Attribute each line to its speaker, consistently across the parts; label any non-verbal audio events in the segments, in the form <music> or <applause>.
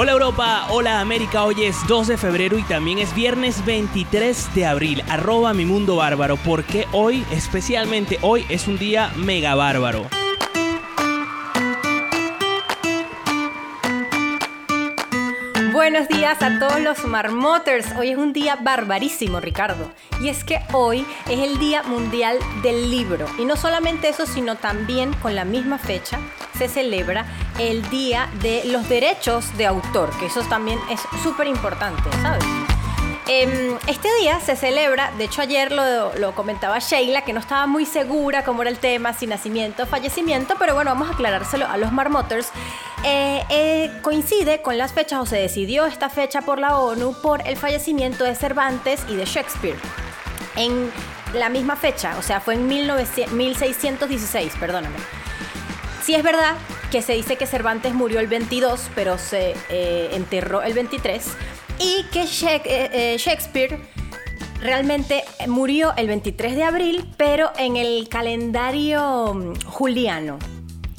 Speaker 1: Hola Europa, hola América, hoy es 2 de febrero y también es viernes 23 de abril, arroba mi mundo bárbaro, porque hoy, especialmente hoy, es un día mega bárbaro.
Speaker 2: Buenos días a todos los marmoters. Hoy es un día barbarísimo, Ricardo. Y es que hoy es el Día Mundial del Libro. Y no solamente eso, sino también con la misma fecha se celebra el Día de los Derechos de Autor, que eso también es súper importante, ¿sabes? Em, este día se celebra, de hecho ayer lo, comentaba Sheila, que no estaba muy segura cómo era el tema, si nacimiento fallecimiento, pero bueno, vamos a aclarárselo a los marmoters. Eh, eh, coincide con las fechas, o se decidió esta fecha por la ONU, por el fallecimiento de Cervantes y de Shakespeare. En la misma fecha, o sea, fue en 1616, perdóname. Sí es verdad que se dice que Cervantes murió el 22, pero se eh, enterró el 23, y que Shakespeare realmente murió el 23 de abril, pero en el calendario mm, juliano,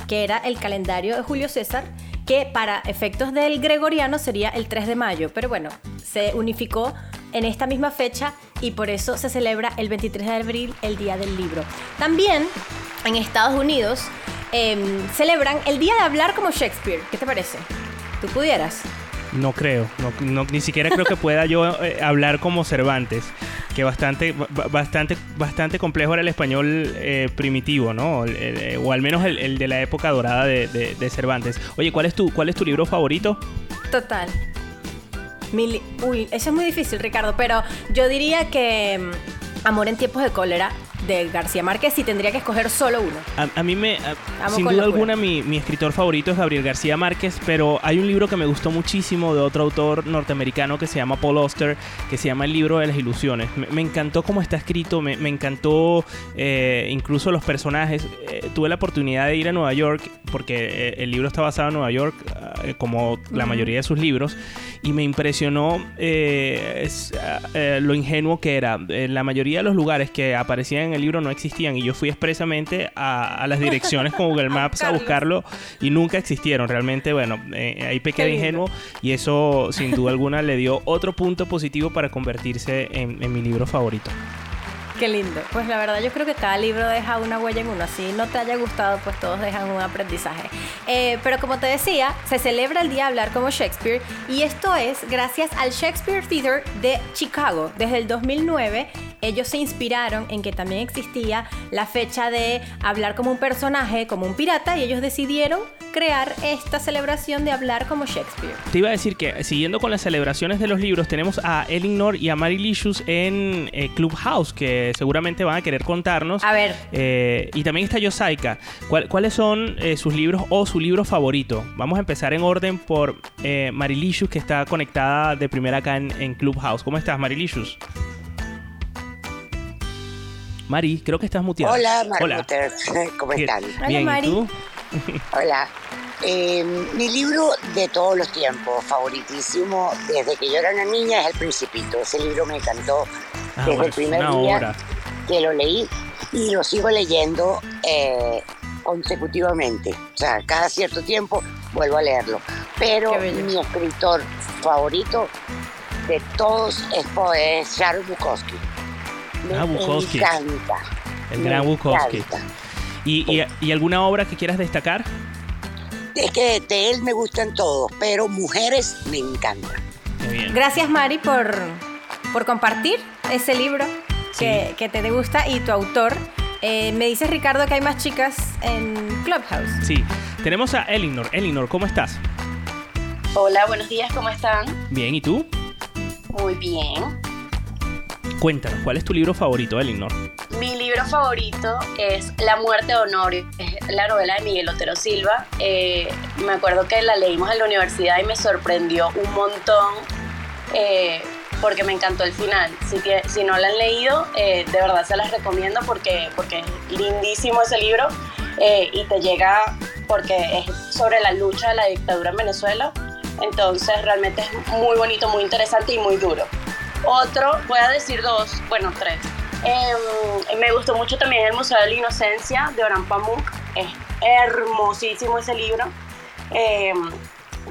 Speaker 2: que era el calendario de Julio César, que para efectos del gregoriano sería el 3 de mayo, pero bueno, se unificó en esta misma fecha y por eso se celebra el 23 de abril el Día del Libro. También en Estados Unidos Em, celebran el día de hablar como Shakespeare. ¿Qué te parece? ¿Tú pudieras?
Speaker 1: No creo, ni siquiera creo que pueda yo eh, hablar como Cervantes, que bastante, bastante, bastante complejo era el español eh, primitivo, ¿no? Eh, o al menos el, de la época dorada de, Cervantes. Oye, ¿cuál es tu, cuál es tu libro favorito?
Speaker 2: Total. Uy, eso es muy difícil, Ricardo, pero yo diría que mm, Amor en tiempos de cólera de García Márquez si tendría que escoger solo uno.
Speaker 1: A, mí me, sin duda alguna, mi, mi, escritor favorito es Gabriel García Márquez, pero hay un libro que me gustó muchísimo de otro autor norteamericano que se llama Paul Auster, que se llama El libro de las ilusiones. Me, encantó cómo está escrito, me, me encantó eh, incluso los personajes. Eh, tuve la oportunidad de ir a Nueva York, porque eh, el libro está basado en Nueva York, como la mayoría de sus libros, y me impresionó lo ingenuo que era. En la mayoría de los lugares que aparecían en el libro no existían y yo fui expresamente a, las direcciones con Google <laughs> Maps a buscarlo y nunca existieron. Realmente, bueno, eh, ahí pequé de ingenuo y eso sin duda alguna le dio otro punto positivo para convertirse en mi libro favorito.
Speaker 2: Qué lindo. Pues la verdad yo creo que cada libro deja una huella en uno. Así no te haya gustado, pues todos dejan un aprendizaje. Eh, pero como te decía, se celebra el día de hablar como Shakespeare y esto es gracias al Shakespeare Theater de Chicago. Desde el 2009 ellos se inspiraron en que también existía la fecha de hablar como un personaje, como un pirata y ellos decidieron crear esta celebración de hablar como Shakespeare.
Speaker 1: Te iba a decir que siguiendo con las celebraciones de los libros tenemos a Elinor y a Marilicious en eh, Clubhouse que seguramente van a querer contarnos.
Speaker 2: A ver.
Speaker 1: Eh, y también está Yosaika. ¿Cuáles son eh, sus libros o su libro favorito? Vamos a empezar en orden por Marilicious, que está conectada de primera acá en, Clubhouse. ¿Cómo estás, Marilicious? Mari, creo que estás muteada.
Speaker 3: Hola, Hola. <laughs> ¿Cómo están?
Speaker 1: Bien, <laughs> Hola, ¿y tú?
Speaker 3: Hola. mi libro de todos los tiempos, favoritísimo, desde que yo era una niña, es El Principito. Ese libro me encantó Ah, desde el primer día que lo leí y lo sigo leyendo eh, consecutivamente. O sea, cada cierto tiempo vuelvo a leerlo. Pero mi escritor favorito de todos es, es Charles Bukowski. Me ah, encanta.
Speaker 1: El gran Bukowski. ¿Y, y, alguna obra que quieras destacar?
Speaker 3: Es que de él me gustan todos, pero mujeres me encantan.
Speaker 2: Gracias Mari por, por compartir ese libro que, que, te gusta y tu autor. Eh, me dices Ricardo que hay más chicas en Clubhouse.
Speaker 1: Sí, tenemos a Elinor. Elinor, ¿cómo estás?
Speaker 4: Hola, buenos días, ¿cómo están?
Speaker 1: Bien, ¿y tú?
Speaker 4: Muy bien.
Speaker 1: Cuéntanos, ¿cuál es tu libro favorito, Elinor?
Speaker 4: Mi libro favorito es La muerte de Honorio, es la novela de Miguel Otero Silva. Eh, me acuerdo que la leímos en la universidad y me sorprendió un montón eh, porque me encantó el final. Si, si no la han leído, eh, de verdad se las recomiendo porque, porque es lindísimo ese libro y te llega porque es sobre la lucha de la dictadura en Venezuela. Entonces realmente es muy bonito, muy interesante y muy duro. Otro, voy a decir dos, bueno, tres. Em, me gustó mucho también El Museo de la Inocencia de Orhan Pamuk. Es hermosísimo ese libro. Em,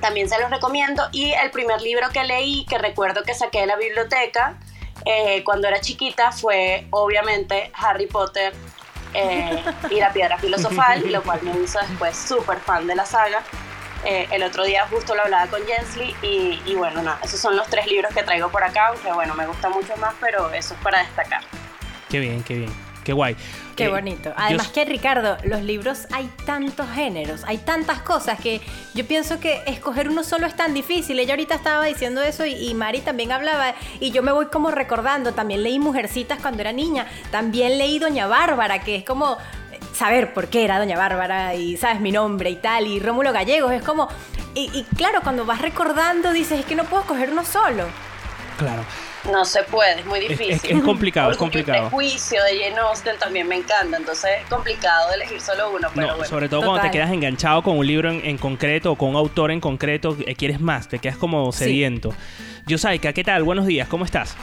Speaker 4: también se los recomiendo. Y el primer libro que leí, que recuerdo que saqué de la biblioteca eh, cuando era chiquita, fue obviamente Harry Potter eh, y la Piedra Filosofal, lo cual me hizo después súper fan de la saga. Eh, el otro día justo lo hablaba con Jensly y, y bueno, no, esos son los tres libros que traigo por acá, aunque bueno, me gusta mucho más, pero eso es para destacar.
Speaker 1: Qué bien, qué bien. Qué guay.
Speaker 2: Qué eh, bonito. Además que Ricardo, los libros hay tantos géneros, hay tantas cosas que yo pienso que escoger uno solo es tan difícil. Ella ahorita estaba diciendo eso y, y Mari también hablaba y yo me voy como recordando, también leí Mujercitas cuando era niña, también leí Doña Bárbara, que es como saber por qué era Doña Bárbara y sabes mi nombre y tal, y Rómulo Gallegos, es como, y, claro, cuando vas recordando dices, es que no puedo coger uno solo.
Speaker 1: Claro.
Speaker 4: No se puede, es muy difícil.
Speaker 1: Es, complicado, es complicado.
Speaker 4: El juicio de Jane Austen también me encanta, entonces es complicado elegir solo uno, pero bueno.
Speaker 1: Sobre todo cuando te quedas enganchado con un libro en, concreto o con un autor en concreto, eh, quieres más, te quedas como sediento. Yosaika, ¿qué tal? Buenos días, ¿cómo estás?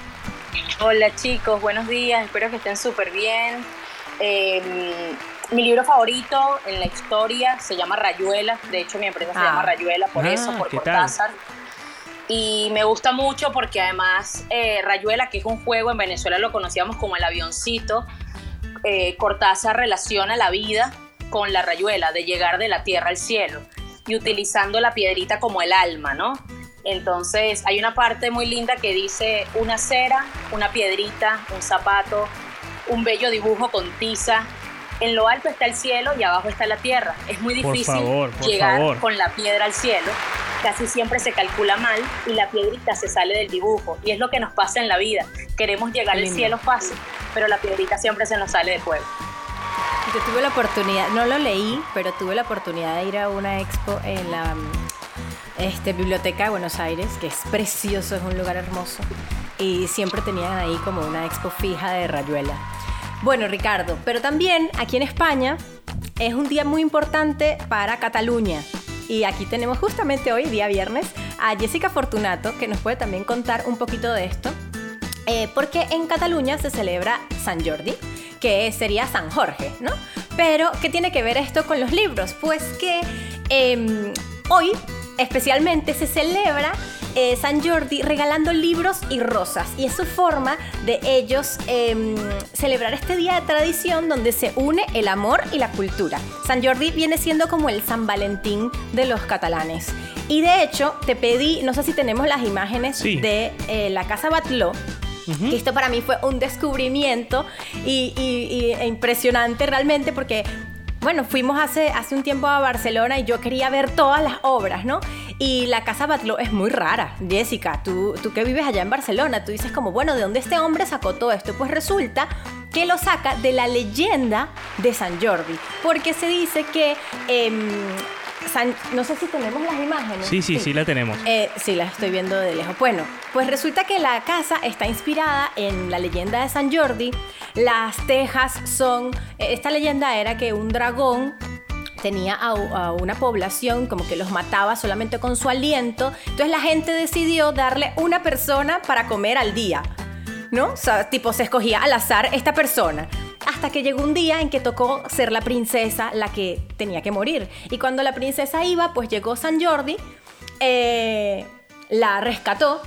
Speaker 5: Hola chicos, buenos días, espero que estén súper bien. Eh, mi libro favorito en la historia se llama Rayuela. De hecho, mi empresa se llama ah. Rayuela por eso, ah, por Cortázar. Y me gusta mucho porque además eh, Rayuela, que es un juego, en Venezuela lo conocíamos como el avioncito, eh, Cortázar relaciona la vida con la rayuela, de llegar de la tierra al cielo, y utilizando la piedrita como el alma, ¿no? Entonces hay una parte muy linda que dice una cera, una piedrita, un zapato, un bello dibujo con tiza, en lo alto está el cielo y abajo está la tierra. Es muy difícil llegar con la piedra al cielo. Casi siempre se calcula mal y la piedrita se sale del dibujo. Y es lo que nos pasa en la vida. Queremos llegar al cielo fácil, pero la piedrita siempre se nos sale de fuego.
Speaker 2: Yo tuve la oportunidad, no lo leí, pero tuve la oportunidad de ir a una expo en la este, Biblioteca de Buenos Aires, que es precioso, es un lugar hermoso. Y siempre tenían ahí como una expo fija de Rayuela. Bueno, Ricardo, pero también aquí en España es un día muy importante para Cataluña. Y aquí tenemos justamente hoy, día viernes, a Jessica Fortunato, que nos puede también contar un poquito de esto. Eh, porque en Cataluña se celebra San Jordi, que sería San Jorge, ¿no? Pero, ¿qué tiene que ver esto con los libros? Pues que em, hoy especialmente se celebra eh, San Jordi regalando libros y rosas. Y es su forma de ellos em, celebrar este día de tradición donde se une el amor y la cultura. San Jordi viene siendo como el San Valentín de los catalanes. Y de hecho, te pedí, no sé si tenemos las imágenes de eh, la Casa Batló, que esto para mí fue un descubrimiento y, e impresionante realmente porque bueno, fuimos hace, hace un tiempo a Barcelona y yo quería ver todas las obras, ¿no? Y la Casa Batlló es muy rara. Jessica, tú, tú que vives allá en Barcelona, tú dices como, bueno, ¿de dónde este hombre sacó todo esto? Pues resulta que lo saca de la leyenda de San Jordi, porque se dice que... Em, no sé si tenemos las imágenes.
Speaker 1: Sí, sí, sí, la tenemos.
Speaker 2: Eh, sí, la estoy viendo de lejos. Bueno, pues resulta que la casa está inspirada en la leyenda de San Jordi. Las tejas son... Eh, esta leyenda era que un dragón tenía a, una población como que los mataba solamente con su aliento. Entonces la gente decidió darle una persona para comer al día. ¿No? O sea, tipo se escogía al azar esta persona hasta que llegó un día en que tocó ser la princesa la que tenía que morir. Y cuando la princesa iba, pues llegó San Jordi, eh, la rescató,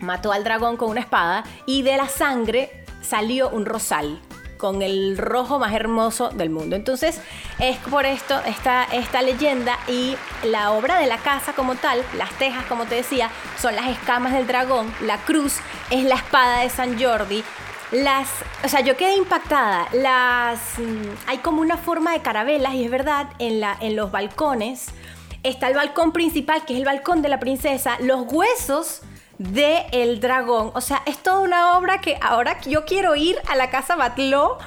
Speaker 2: mató al dragón con una espada y de la sangre salió un rosal. con el rojo más hermoso del mundo. Entonces es por esto esta, esta leyenda y la obra de la casa como tal, las tejas como te decía, son las escamas del dragón, la cruz es la espada de San Jordi, las, o sea, yo quedé impactada. Las, mm, hay como una forma de carabelas y es verdad, en, la, en los balcones está el balcón principal, que es el balcón de la princesa, los huesos de el dragón. O sea, es toda una obra que ahora yo quiero ir a la casa Batló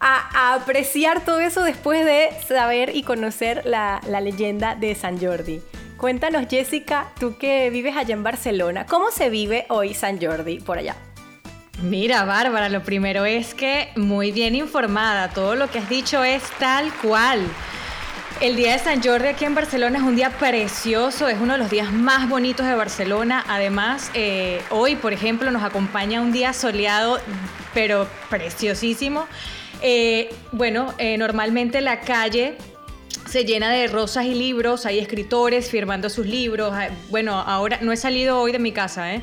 Speaker 2: a, apreciar todo eso después de saber y conocer la, la leyenda de San Jordi. Cuéntanos, Jessica, tú que vives allá en Barcelona, ¿cómo se vive hoy San Jordi por allá?
Speaker 6: Mira, Bárbara, lo primero es que muy bien informada, todo lo que has dicho es tal cual. El día de San Jordi aquí en Barcelona es un día precioso, es uno de los días más bonitos de Barcelona. Además, eh, hoy, por ejemplo, nos acompaña un día soleado, pero preciosísimo. Eh, bueno, eh, normalmente la calle se llena de rosas y libros, hay escritores firmando sus libros. Bueno, ahora no he salido hoy de mi casa, ¿eh?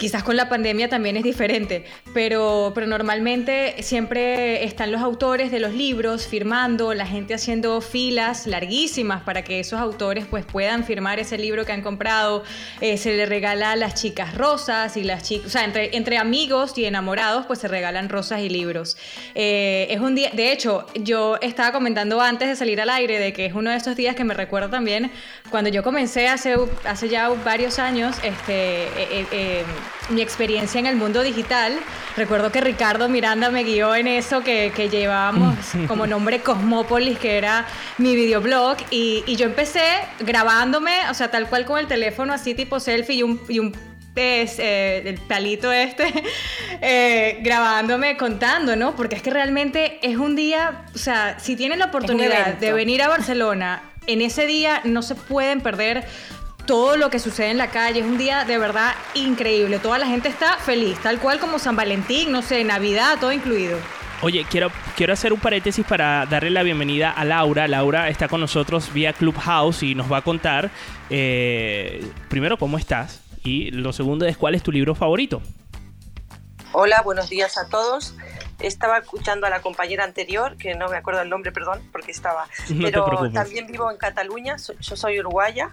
Speaker 6: Quizás con la pandemia también es diferente, pero, pero normalmente siempre están los autores de los libros firmando, la gente haciendo filas larguísimas para que esos autores pues puedan firmar ese libro que han comprado. Eh, se le regala a las chicas rosas y las chicas, o sea, entre, entre amigos y enamorados pues se regalan rosas y libros. Eh, es un día, de hecho, yo estaba comentando antes de salir al aire de que es uno de esos días que me recuerda también cuando yo comencé hace, hace ya varios años, este... Eh, mi experiencia en el mundo digital. Recuerdo que Ricardo Miranda me guió en eso que, que llevábamos <laughs> como nombre Cosmópolis, que era mi videoblog, y, y, yo empecé grabándome, o sea, tal cual con el teléfono, así tipo selfie y un, y un eh, el palito este, <laughs> eh, grabándome, contando, ¿no? Porque es que realmente es un día, o sea, si tienen la oportunidad de venir a Barcelona, en ese día no se pueden perder todo lo que sucede en la calle. Es un día de verdad increíble. Toda la gente está feliz, tal cual como San Valentín, no sé, Navidad, todo incluido.
Speaker 1: Oye, quiero, quiero hacer un paréntesis para darle la bienvenida a Laura. Laura está con nosotros vía Clubhouse y nos va a contar, eh, primero, cómo estás y lo segundo es cuál es tu libro favorito.
Speaker 7: Hola, buenos días a todos. Estaba escuchando a la compañera anterior, que no me acuerdo el nombre, perdón, porque estaba. pero también vivo en Cataluña, yo soy uruguaya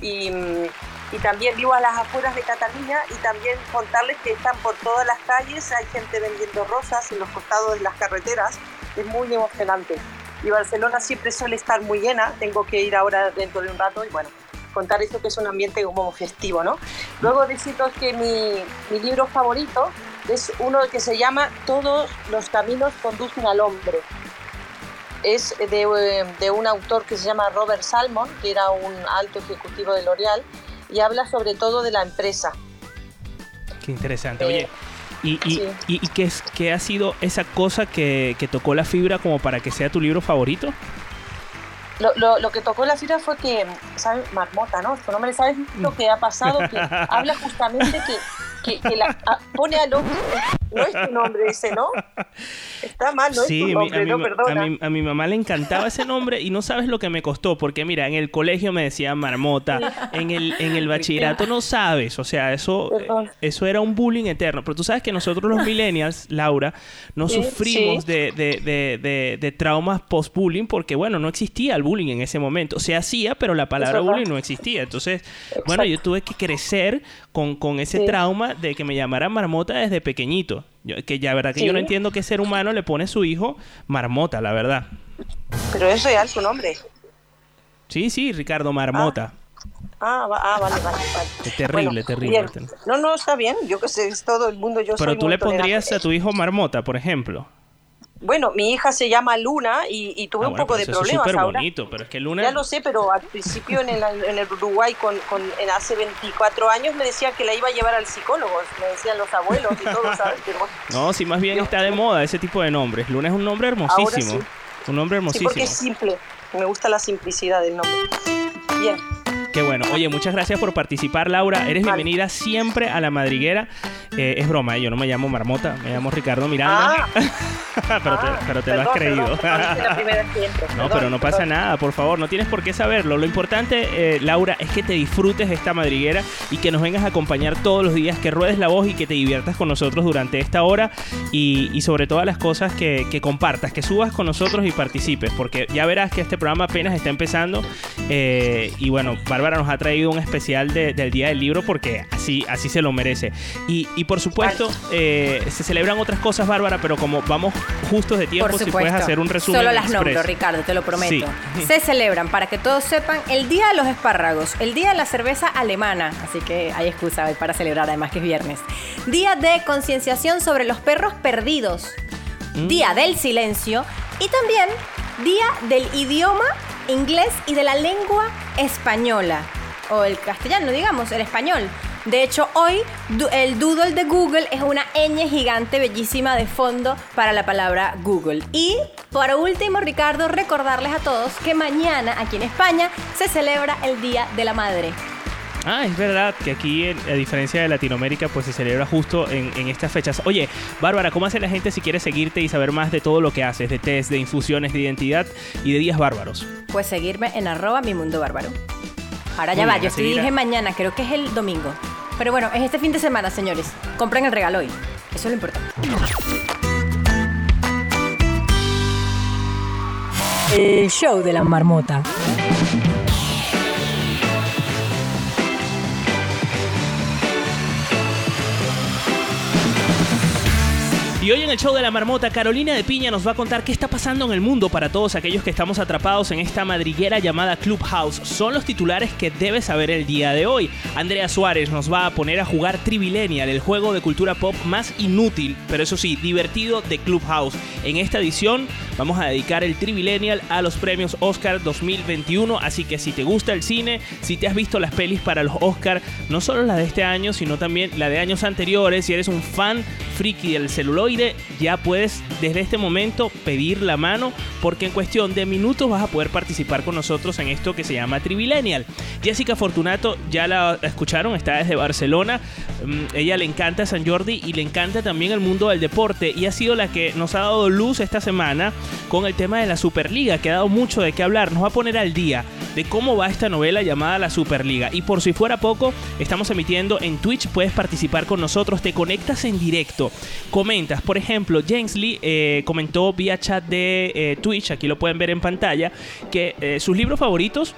Speaker 7: y, y, también vivo a las afueras de Cataluña y también contarles que están por todas las calles, hay gente vendiendo rosas en los costados de las carreteras, es muy emocionante. Y Barcelona siempre suele estar muy llena, tengo que ir ahora dentro de un rato y bueno, contar esto que es un ambiente como festivo, ¿no? Luego deciros que mi, mi libro favorito es uno que se llama Todos los caminos conducen al hombre es de, de, un autor que se llama Robert Salmon, que era un alto ejecutivo de L'Oreal, y habla sobre todo de la empresa.
Speaker 1: Qué interesante. Oye, eh, ¿y, y, y, qué, es, qué ha sido esa cosa que, que, tocó la fibra como para que sea tu libro favorito?
Speaker 7: Lo, lo, lo que tocó la fibra fue que, ¿sabes? Marmota, ¿no? Tu nombre, ¿sabes lo que ha pasado? Que <laughs> habla justamente que que, la pone al hombre. No es tu nombre ese, ¿no? Está mal, no es tu nombre, a mi, no, perdona.
Speaker 1: A mi, a mi, mamá le encantaba ese nombre y no sabes lo que me costó, porque mira, en el colegio me decía marmota, en el, en el bachillerato no sabes, o sea, eso, eso era un bullying eterno. Pero tú sabes que nosotros los millennials, Laura, no sufrimos De, de, de, de, traumas post-bullying porque, bueno, no existía el bullying en ese momento. Se hacía, pero la palabra bullying no existía. Entonces, bueno, yo tuve que crecer con, con ese trauma de que me llamara marmota desde pequeñito. Que ya, verdad, que yo no entiendo qué ser humano le pone a su hijo marmota, la verdad.
Speaker 7: Pero es real su nombre.
Speaker 1: Sí, sí, Ricardo Marmota.
Speaker 7: Ah, ah vale, vale,
Speaker 1: Es terrible, terrible.
Speaker 7: No, no, está bien. Yo que sé, es todo el mundo. Yo
Speaker 1: Pero tú le pondrías a tu hijo Marmota, por ejemplo.
Speaker 7: Bueno, mi hija se llama Luna y, tuve ah, un poco de problemas
Speaker 1: es bonito, pero es que Luna...
Speaker 7: Ya lo sé, pero al principio en el, en el Uruguay, con, con, en hace 24 años, me decían que la iba a llevar al psicólogo, me decían los abuelos y todo, <laughs> ¿sabes?
Speaker 1: no, sí, más bien está de moda ese tipo de nombres. Luna es un nombre hermosísimo. Un nombre hermosísimo.
Speaker 7: Sí, porque es simple. Me gusta la simplicidad del nombre. Bien.
Speaker 1: Qué bueno. Oye, muchas gracias por participar, Laura. Eres bienvenida siempre a la madriguera. Eh, es broma, ¿eh? yo no me llamo Marmota, me llamo Ricardo Miranda. Ah. <laughs> pero, te, lo has creído. no, pero no pasa nada, por favor, no tienes por qué saberlo. Lo importante, Laura, es que te disfrutes de esta madriguera y que nos vengas a acompañar todos los días, que ruedes la voz y que te diviertas con nosotros durante esta hora y, sobre todas las cosas que, compartas, que subas con nosotros y participes, porque ya verás que este programa apenas está empezando y bueno, Bárbara nos ha traído un especial del Día del Libro porque así, así se lo merece. Y, por supuesto, eh, se celebran otras cosas, Bárbara, pero como vamos justos de tiempo, si puedes hacer un resumen.
Speaker 2: Solo las nombro, Ricardo, te lo prometo. Se celebran, para que todos sepan, el Día de los Espárragos, el Día de la Cerveza Alemana, así que hay excusa para celebrar, además que es viernes. Día de concienciación sobre los perros perdidos. Mm. Día del silencio y también Día del idioma inglés y de la lengua española o el castellano, digamos, el español. De hecho, hoy el doodle de Google es una ñ gigante bellísima de fondo para la palabra Google. Y por último, Ricardo, recordarles a todos que mañana aquí en España se celebra el Día de la Madre.
Speaker 1: Ah, es verdad que aquí, a diferencia de Latinoamérica, pues se celebra justo en, en, estas fechas. Oye, Bárbara, ¿cómo hace la gente si quiere seguirte y saber más de todo lo que haces, de test, de infusiones, de identidad y de días bárbaros?
Speaker 2: Pues seguirme en arroba mi mundo bárbaro. Ahora ya va, yo sí dije mañana, creo que es el domingo. Pero bueno, es este fin de semana, señores. Compren el regalo hoy. Eso es lo importante.
Speaker 6: El show de la marmota.
Speaker 1: Y hoy en el show de la marmota, Carolina de Piña nos va a contar qué está pasando en el mundo para todos aquellos que estamos atrapados en esta madriguera llamada Clubhouse. Son los titulares que debes saber el día de hoy. Andrea Suárez nos va a poner a jugar Trivilenial, el juego de cultura pop más inútil, pero eso sí, divertido de Clubhouse. En esta edición vamos a dedicar el Trivilenial a los premios Oscar 2021, así que si te gusta el cine, si te has visto las pelis para los Oscar, no solo la de este año, sino también la de años anteriores, si eres un fan friki del celuloide, ya puedes desde este momento pedir la mano porque en cuestión de minutos vas a poder participar con nosotros en esto que se llama Trivilenial. Jessica Fortunato, ya la escucharon, está desde Barcelona. Mm, ella le encanta San Jordi y le encanta también el mundo del deporte y ha sido la que nos ha dado luz esta semana con el tema de la Superliga, que ha dado mucho de qué hablar. Nos va a poner al día de cómo va esta novela llamada La Superliga. Y por si fuera poco, estamos emitiendo en Twitch, puedes participar con nosotros, te conectas en directo, comentas. Por ejemplo, James Lee eh, comentó vía chat de eh, Twitch, aquí lo pueden ver en pantalla, que eh, sus libros favoritos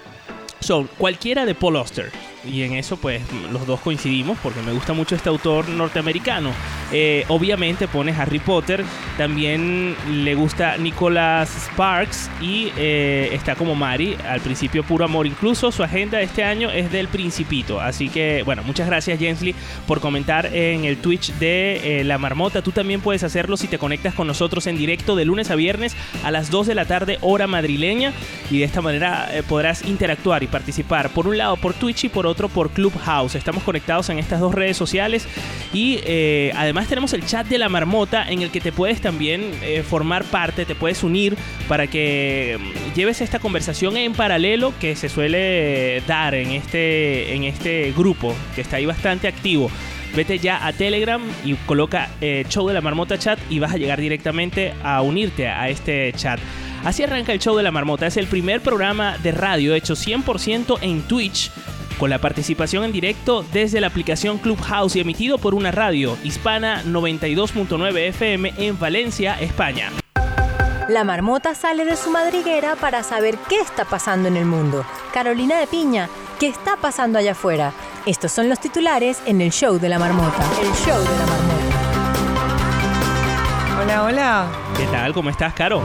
Speaker 1: son cualquiera de Paul Auster y en eso pues los dos coincidimos porque me gusta mucho este autor norteamericano. Eh, obviamente pone Harry Potter, también le gusta Nicholas Sparks y eh, está como Mari, al principio puro amor. Incluso su agenda de este año es del Principito. Así que bueno, muchas gracias Jensley por comentar en el Twitch de eh, La Marmota. Tú también puedes hacerlo si te conectas con nosotros en directo de lunes a viernes a las 2 de la tarde hora madrileña y de esta manera podrás interactuar y participar por un lado por Twitch y por otro por Clubhouse. Estamos conectados en estas dos redes sociales y eh, además tenemos el chat de la marmota en el que te puedes también eh, formar parte, te puedes unir para que mm, lleves esta conversación en paralelo que se suele dar en este, en este grupo que está ahí bastante activo vete ya a Telegram y coloca eh, Show de la Marmota Chat y vas a llegar directamente a unirte a este chat. Así arranca el Show de la Marmota. Es el primer programa de radio hecho 100% en Twitch con la participación en directo desde la aplicación Clubhouse y emitido por una radio hispana 92.9 FM en Valencia, España.
Speaker 6: La marmota sale de su madriguera para saber qué está pasando en el mundo. Carolina de Piña, ¿qué está pasando allá afuera? Estos son los titulares en el show de la marmota. El show de la marmota.
Speaker 8: Hola, hola.
Speaker 1: ¿Qué tal? ¿Cómo estás, Caro?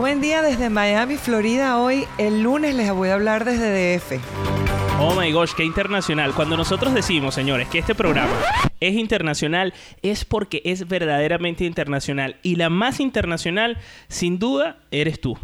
Speaker 8: Buen día desde Miami, Florida. Hoy, el lunes, les voy a hablar desde DF.
Speaker 1: Oh my gosh, qué internacional. Cuando nosotros decimos, señores, que este programa es internacional, es porque es verdaderamente internacional. Y la más internacional, sin duda, eres tú.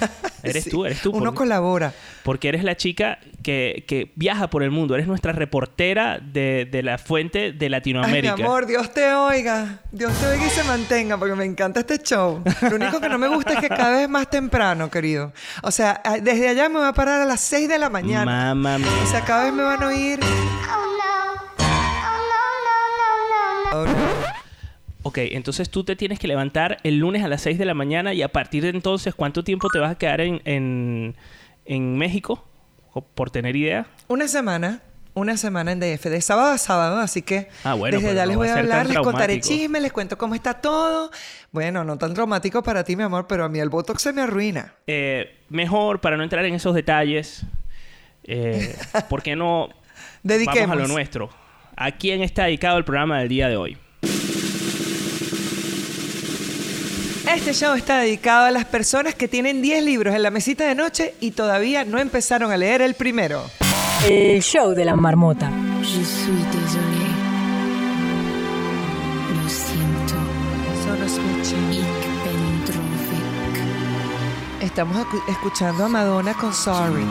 Speaker 1: <laughs> Eres tú, eres tú.
Speaker 8: Uno colabora.
Speaker 1: Porque eres la chica que, viaja por el mundo. Eres nuestra reportera de, la fuente de Latinoamérica.
Speaker 8: Ay, mi amor, Dios te oiga. Dios te oiga y se mantenga, porque me encanta este show. Lo único que no me gusta es que cada vez más temprano, querido. O sea, desde allá me voy a parar a las 6 de la mañana.
Speaker 1: Mamá mía.
Speaker 8: O sea, cada vez me van a oír. Oh, no.
Speaker 1: Ok, entonces tú te tienes que levantar el lunes a las 6 de la mañana y a partir de entonces, ¿cuánto tiempo te vas a quedar en, en, en México? Por tener idea.
Speaker 8: Una semana una semana en DF, de sábado a sábado, así que
Speaker 1: ah, bueno,
Speaker 8: desde ya les voy a, hablar, les contaré chismes, les cuento cómo está todo. Bueno, no tan traumático para ti, mi amor, pero a mí el Botox se me arruina.
Speaker 1: Eh, mejor, para no entrar en esos detalles, eh, <laughs> ¿por qué no
Speaker 8: Dediquemos.
Speaker 1: vamos a lo nuestro? ¿A quién está dedicado el programa del día de hoy?
Speaker 8: Este show está dedicado a las personas que tienen 10 libros en la mesita de noche y todavía no empezaron a leer el primero.
Speaker 2: El show de la marmota.
Speaker 9: Je suis désolé. Lo siento.
Speaker 8: Estamos escuchando a Madonna con Sorry.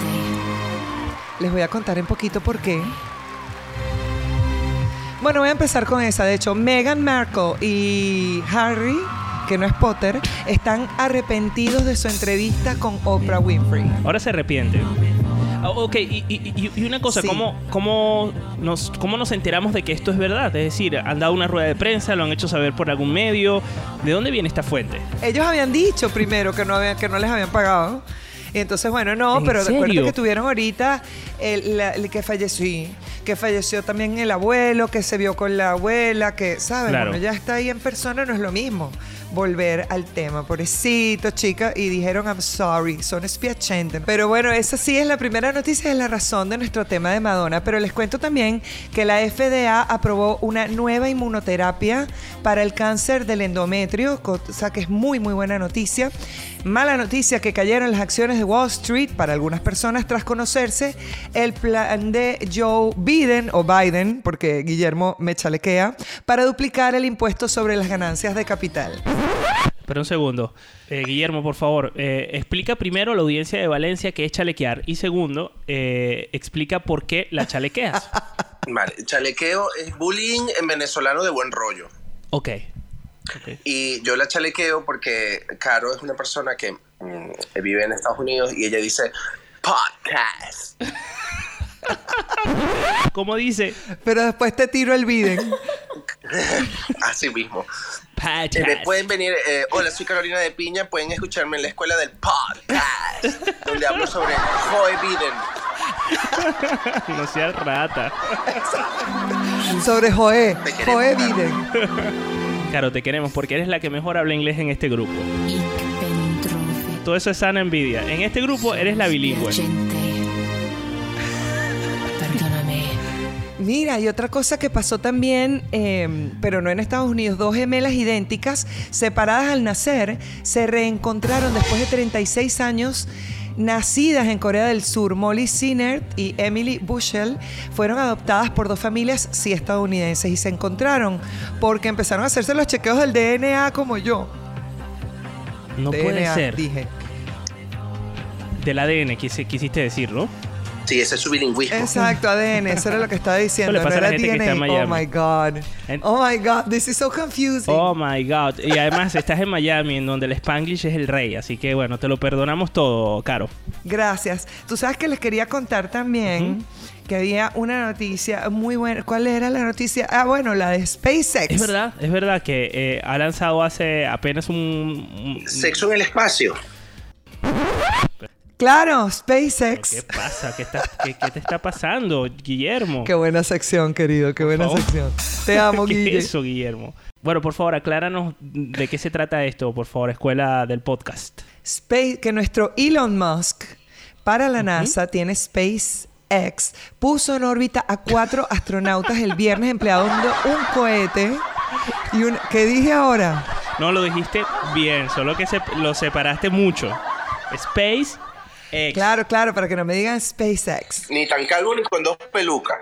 Speaker 8: Les voy a contar un poquito por qué. Bueno, voy a empezar con esa. De hecho, Meghan Markle y Harry, que no es Potter, están arrepentidos de su entrevista con Oprah Winfrey.
Speaker 1: Ahora se arrepiente. Ah, ok, y, una cosa, ¿cómo, cómo, nos, ¿cómo nos enteramos de que esto es verdad? Es decir, han dado una rueda de prensa, lo han hecho saber por algún medio. ¿De dónde viene esta fuente?
Speaker 8: Ellos habían dicho primero que no, que no les habían pagado. Y entonces, bueno, no, pero recuerdo que tuvieron ahorita el, que falleció, que falleció también el abuelo, que se vio con la abuela, que, ¿sabes? Bueno, ya está ahí en persona, no es lo mismo volver al tema. Pobrecito, chica. Y dijeron, I'm sorry, son espiachentes. Pero bueno, esa sí es la primera noticia, es la razón de nuestro tema de Madonna. Pero les cuento también que la FDA aprobó una nueva inmunoterapia para el cáncer del endometrio, cosa que es muy, muy buena noticia. Mala noticia que cayeron las acciones de Wall Street para algunas personas tras conocerse el plan de Joe Biden, o Biden, porque Guillermo me chalequea, para duplicar el impuesto sobre las ganancias de capital.
Speaker 1: Pero un segundo. Eh, Guillermo, por favor, eh, explica primero a la audiencia de Valencia qué es chalequear. Y segundo, eh, explica por qué la chalequeas. <laughs>
Speaker 10: Vale, chalequeo es bullying en venezolano de buen rollo.
Speaker 1: Ok.
Speaker 10: Y yo la chalequeo porque Caro es una persona que mm, vive en Estados Unidos y ella dice podcast. <laughs>
Speaker 1: ¿Cómo dice?
Speaker 8: Pero después te tiro el video. <laughs>
Speaker 10: Así mismo. Eh, pueden venir, eh, hola, soy Carolina de Piña, pueden escucharme en la escuela del podcast, donde hablo sobre Joe Biden.
Speaker 1: no seas rata.
Speaker 8: sobre Joe, Joe Biden.
Speaker 1: Claro, te queremos porque eres la que mejor habla inglés en este grupo. Todo eso es sana envidia. En este grupo eres la bilingüe.
Speaker 8: Mira, y otra cosa que pasó también, em, pero no en Estados Unidos, dos gemelas idénticas, separadas al nacer, se reencontraron después de 36 años nacidas en Corea del Sur, Molly Sinert y Emily Bushell, fueron adoptadas por dos familias sí estadounidenses y se encontraron porque empezaron a hacerse los chequeos del DNA como yo.
Speaker 1: No puede ser. Dije. Del ADN, quisiste decirlo.
Speaker 10: Sí, ese es su bilingüismo.
Speaker 8: Exacto, ADN, eso era lo que estaba diciendo.
Speaker 1: le pasa a la gente que está en Miami.
Speaker 8: Oh my God. oh my God, this is so confusing.
Speaker 1: Oh my God. Y además estás en Miami, en donde el Spanglish es el rey. Así que bueno, te lo perdonamos todo, Caro.
Speaker 8: Gracias. Tú sabes que les quería contar también. que había una noticia muy buena. ¿Cuál era la noticia? Ah, bueno, la de SpaceX.
Speaker 1: Es verdad, es verdad que eh, ha lanzado hace apenas un,
Speaker 10: Sexo en el espacio.
Speaker 8: Claro, SpaceX.
Speaker 1: ¿Qué pasa? ¿Qué, te está pasando, Guillermo?
Speaker 8: Qué buena sección, querido, qué buena sección. Te amo, Guillermo. <laughs>
Speaker 1: ¿Qué es eso, Guillermo? Bueno, por favor, acláranos de qué se trata esto, por favor, escuela del podcast.
Speaker 8: Space, que nuestro Elon Musk para la NASA tiene SpaceX. Puso en órbita a cuatro <laughs> astronautas el viernes empleando un cohete. Y un, ¿Qué dije ahora?
Speaker 1: No, lo dijiste bien, solo que se, lo separaste mucho. Space
Speaker 8: Claro, claro, para que no me digan SpaceX.
Speaker 10: Ni tan calvo ni con dos pelucas.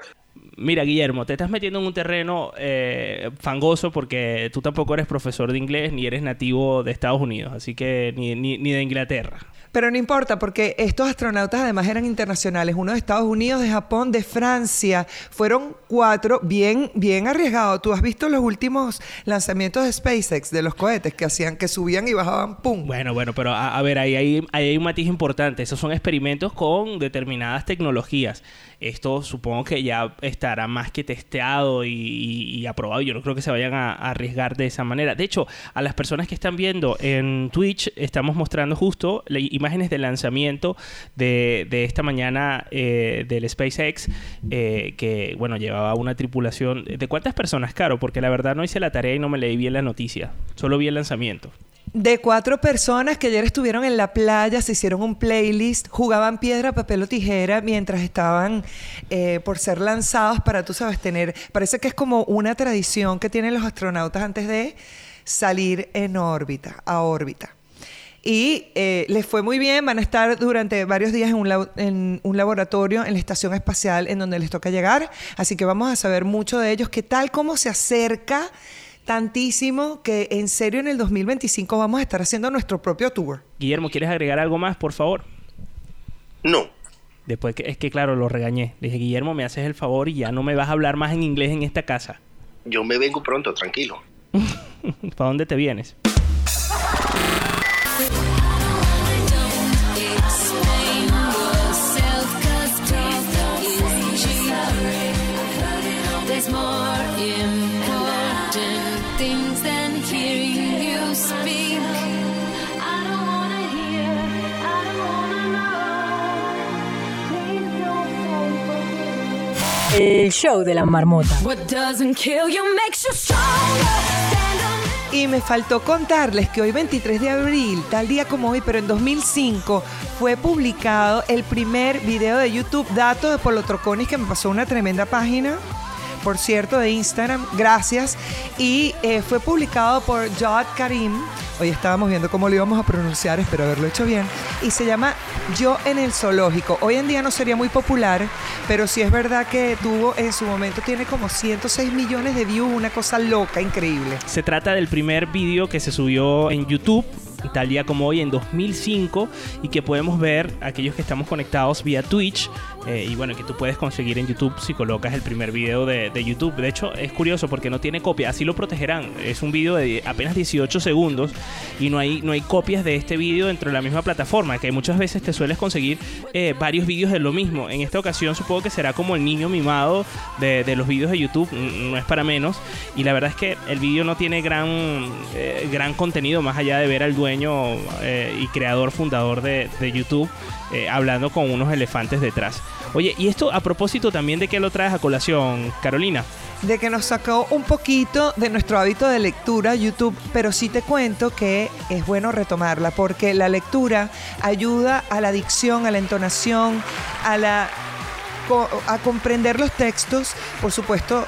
Speaker 1: Mira, Guillermo, te estás metiendo en un terreno eh, fangoso porque tú tampoco eres profesor de inglés ni eres nativo de Estados Unidos, así que ni, ni de Inglaterra.
Speaker 8: Pero no importa, porque estos astronautas además eran internacionales, uno de Estados Unidos, de Japón, de Francia. Fueron cuatro, bien, bien arriesgados. Tú has visto los últimos lanzamientos de SpaceX, de los cohetes que hacían, que subían y bajaban, ¡pum!
Speaker 1: Bueno, bueno, pero a, ver, ahí hay, hay un matiz importante. Esos son experimentos con determinadas tecnologías. Esto supongo que ya estará más que testeado y, aprobado. Yo no creo que se vayan a, arriesgar de esa manera. De hecho, a las personas que están viendo en Twitch, estamos mostrando justo imágenes de lanzamiento de, esta mañana eh, del SpaceX, eh, que, bueno, llevaba una tripulación. ¿De cuántas personas, Caro? Porque la verdad no hice la tarea y no me leí bien la noticia. Solo vi el lanzamiento
Speaker 8: de cuatro personas que ayer estuvieron en la playa, se hicieron un playlist, jugaban piedra, papel o tijera mientras estaban eh, por ser lanzados para, tú sabes, tener, parece que es como una tradición que tienen los astronautas antes de salir en órbita, a órbita. Y eh, les fue muy bien, van a estar durante varios días en un, en un, laboratorio en la estación espacial en donde les toca llegar. Así que vamos a saber mucho de ellos, qué tal, cómo se acerca tantísimo que en serio en el 2025 vamos a estar haciendo nuestro propio tour.
Speaker 1: Guillermo, ¿quieres agregar algo más, por favor?
Speaker 10: No.
Speaker 1: Después que es que claro, lo regañé. Le dije, Guillermo, me haces el favor y ya no me vas a hablar más en inglés en esta casa.
Speaker 10: Yo me vengo pronto, tranquilo. <laughs>
Speaker 1: ¿Para dónde te vienes? <laughs>
Speaker 2: El show de la marmota.
Speaker 8: Y me faltó contarles que hoy 23 de abril, tal día como hoy, pero en 2005, fue publicado el primer video de YouTube, Dato de Polo Troconis, que me pasó una tremenda página por cierto, de Instagram. Gracias. Y eh, fue publicado por Jad Karim. Hoy estábamos viendo cómo lo íbamos a pronunciar, espero haberlo hecho bien. Y se llama Yo en el Zoológico. Hoy en día no sería muy popular, pero sí es verdad que tuvo, en su momento tiene como 106 millones de views, una cosa loca, increíble.
Speaker 1: Se trata del primer vídeo que se subió en YouTube tal día como hoy en 2005 y que podemos ver aquellos que estamos conectados vía Twitch eh, y bueno, que tú puedes conseguir en YouTube si colocas el primer video de, YouTube. De hecho, es curioso porque no tiene copia, así lo protegerán. Es un video de apenas 18 segundos y no hay, no hay copias de este video dentro de la misma plataforma, que muchas veces te sueles conseguir eh, varios vídeos de lo mismo. En esta ocasión supongo que será como el niño mimado de, los vídeos de YouTube, no es para menos. Y la verdad es que el vídeo no tiene gran, eh, gran contenido más allá de ver al dueño y creador fundador de, de YouTube hablando con unos elefantes detrás. Oye, y esto a propósito también de que lo traes a colación, Carolina.
Speaker 8: De que nos sacó un poquito de nuestro hábito de lectura YouTube, pero sí te cuento que es bueno retomarla porque la lectura ayuda a la dicción, a la entonación, a la a comprender los textos, por supuesto,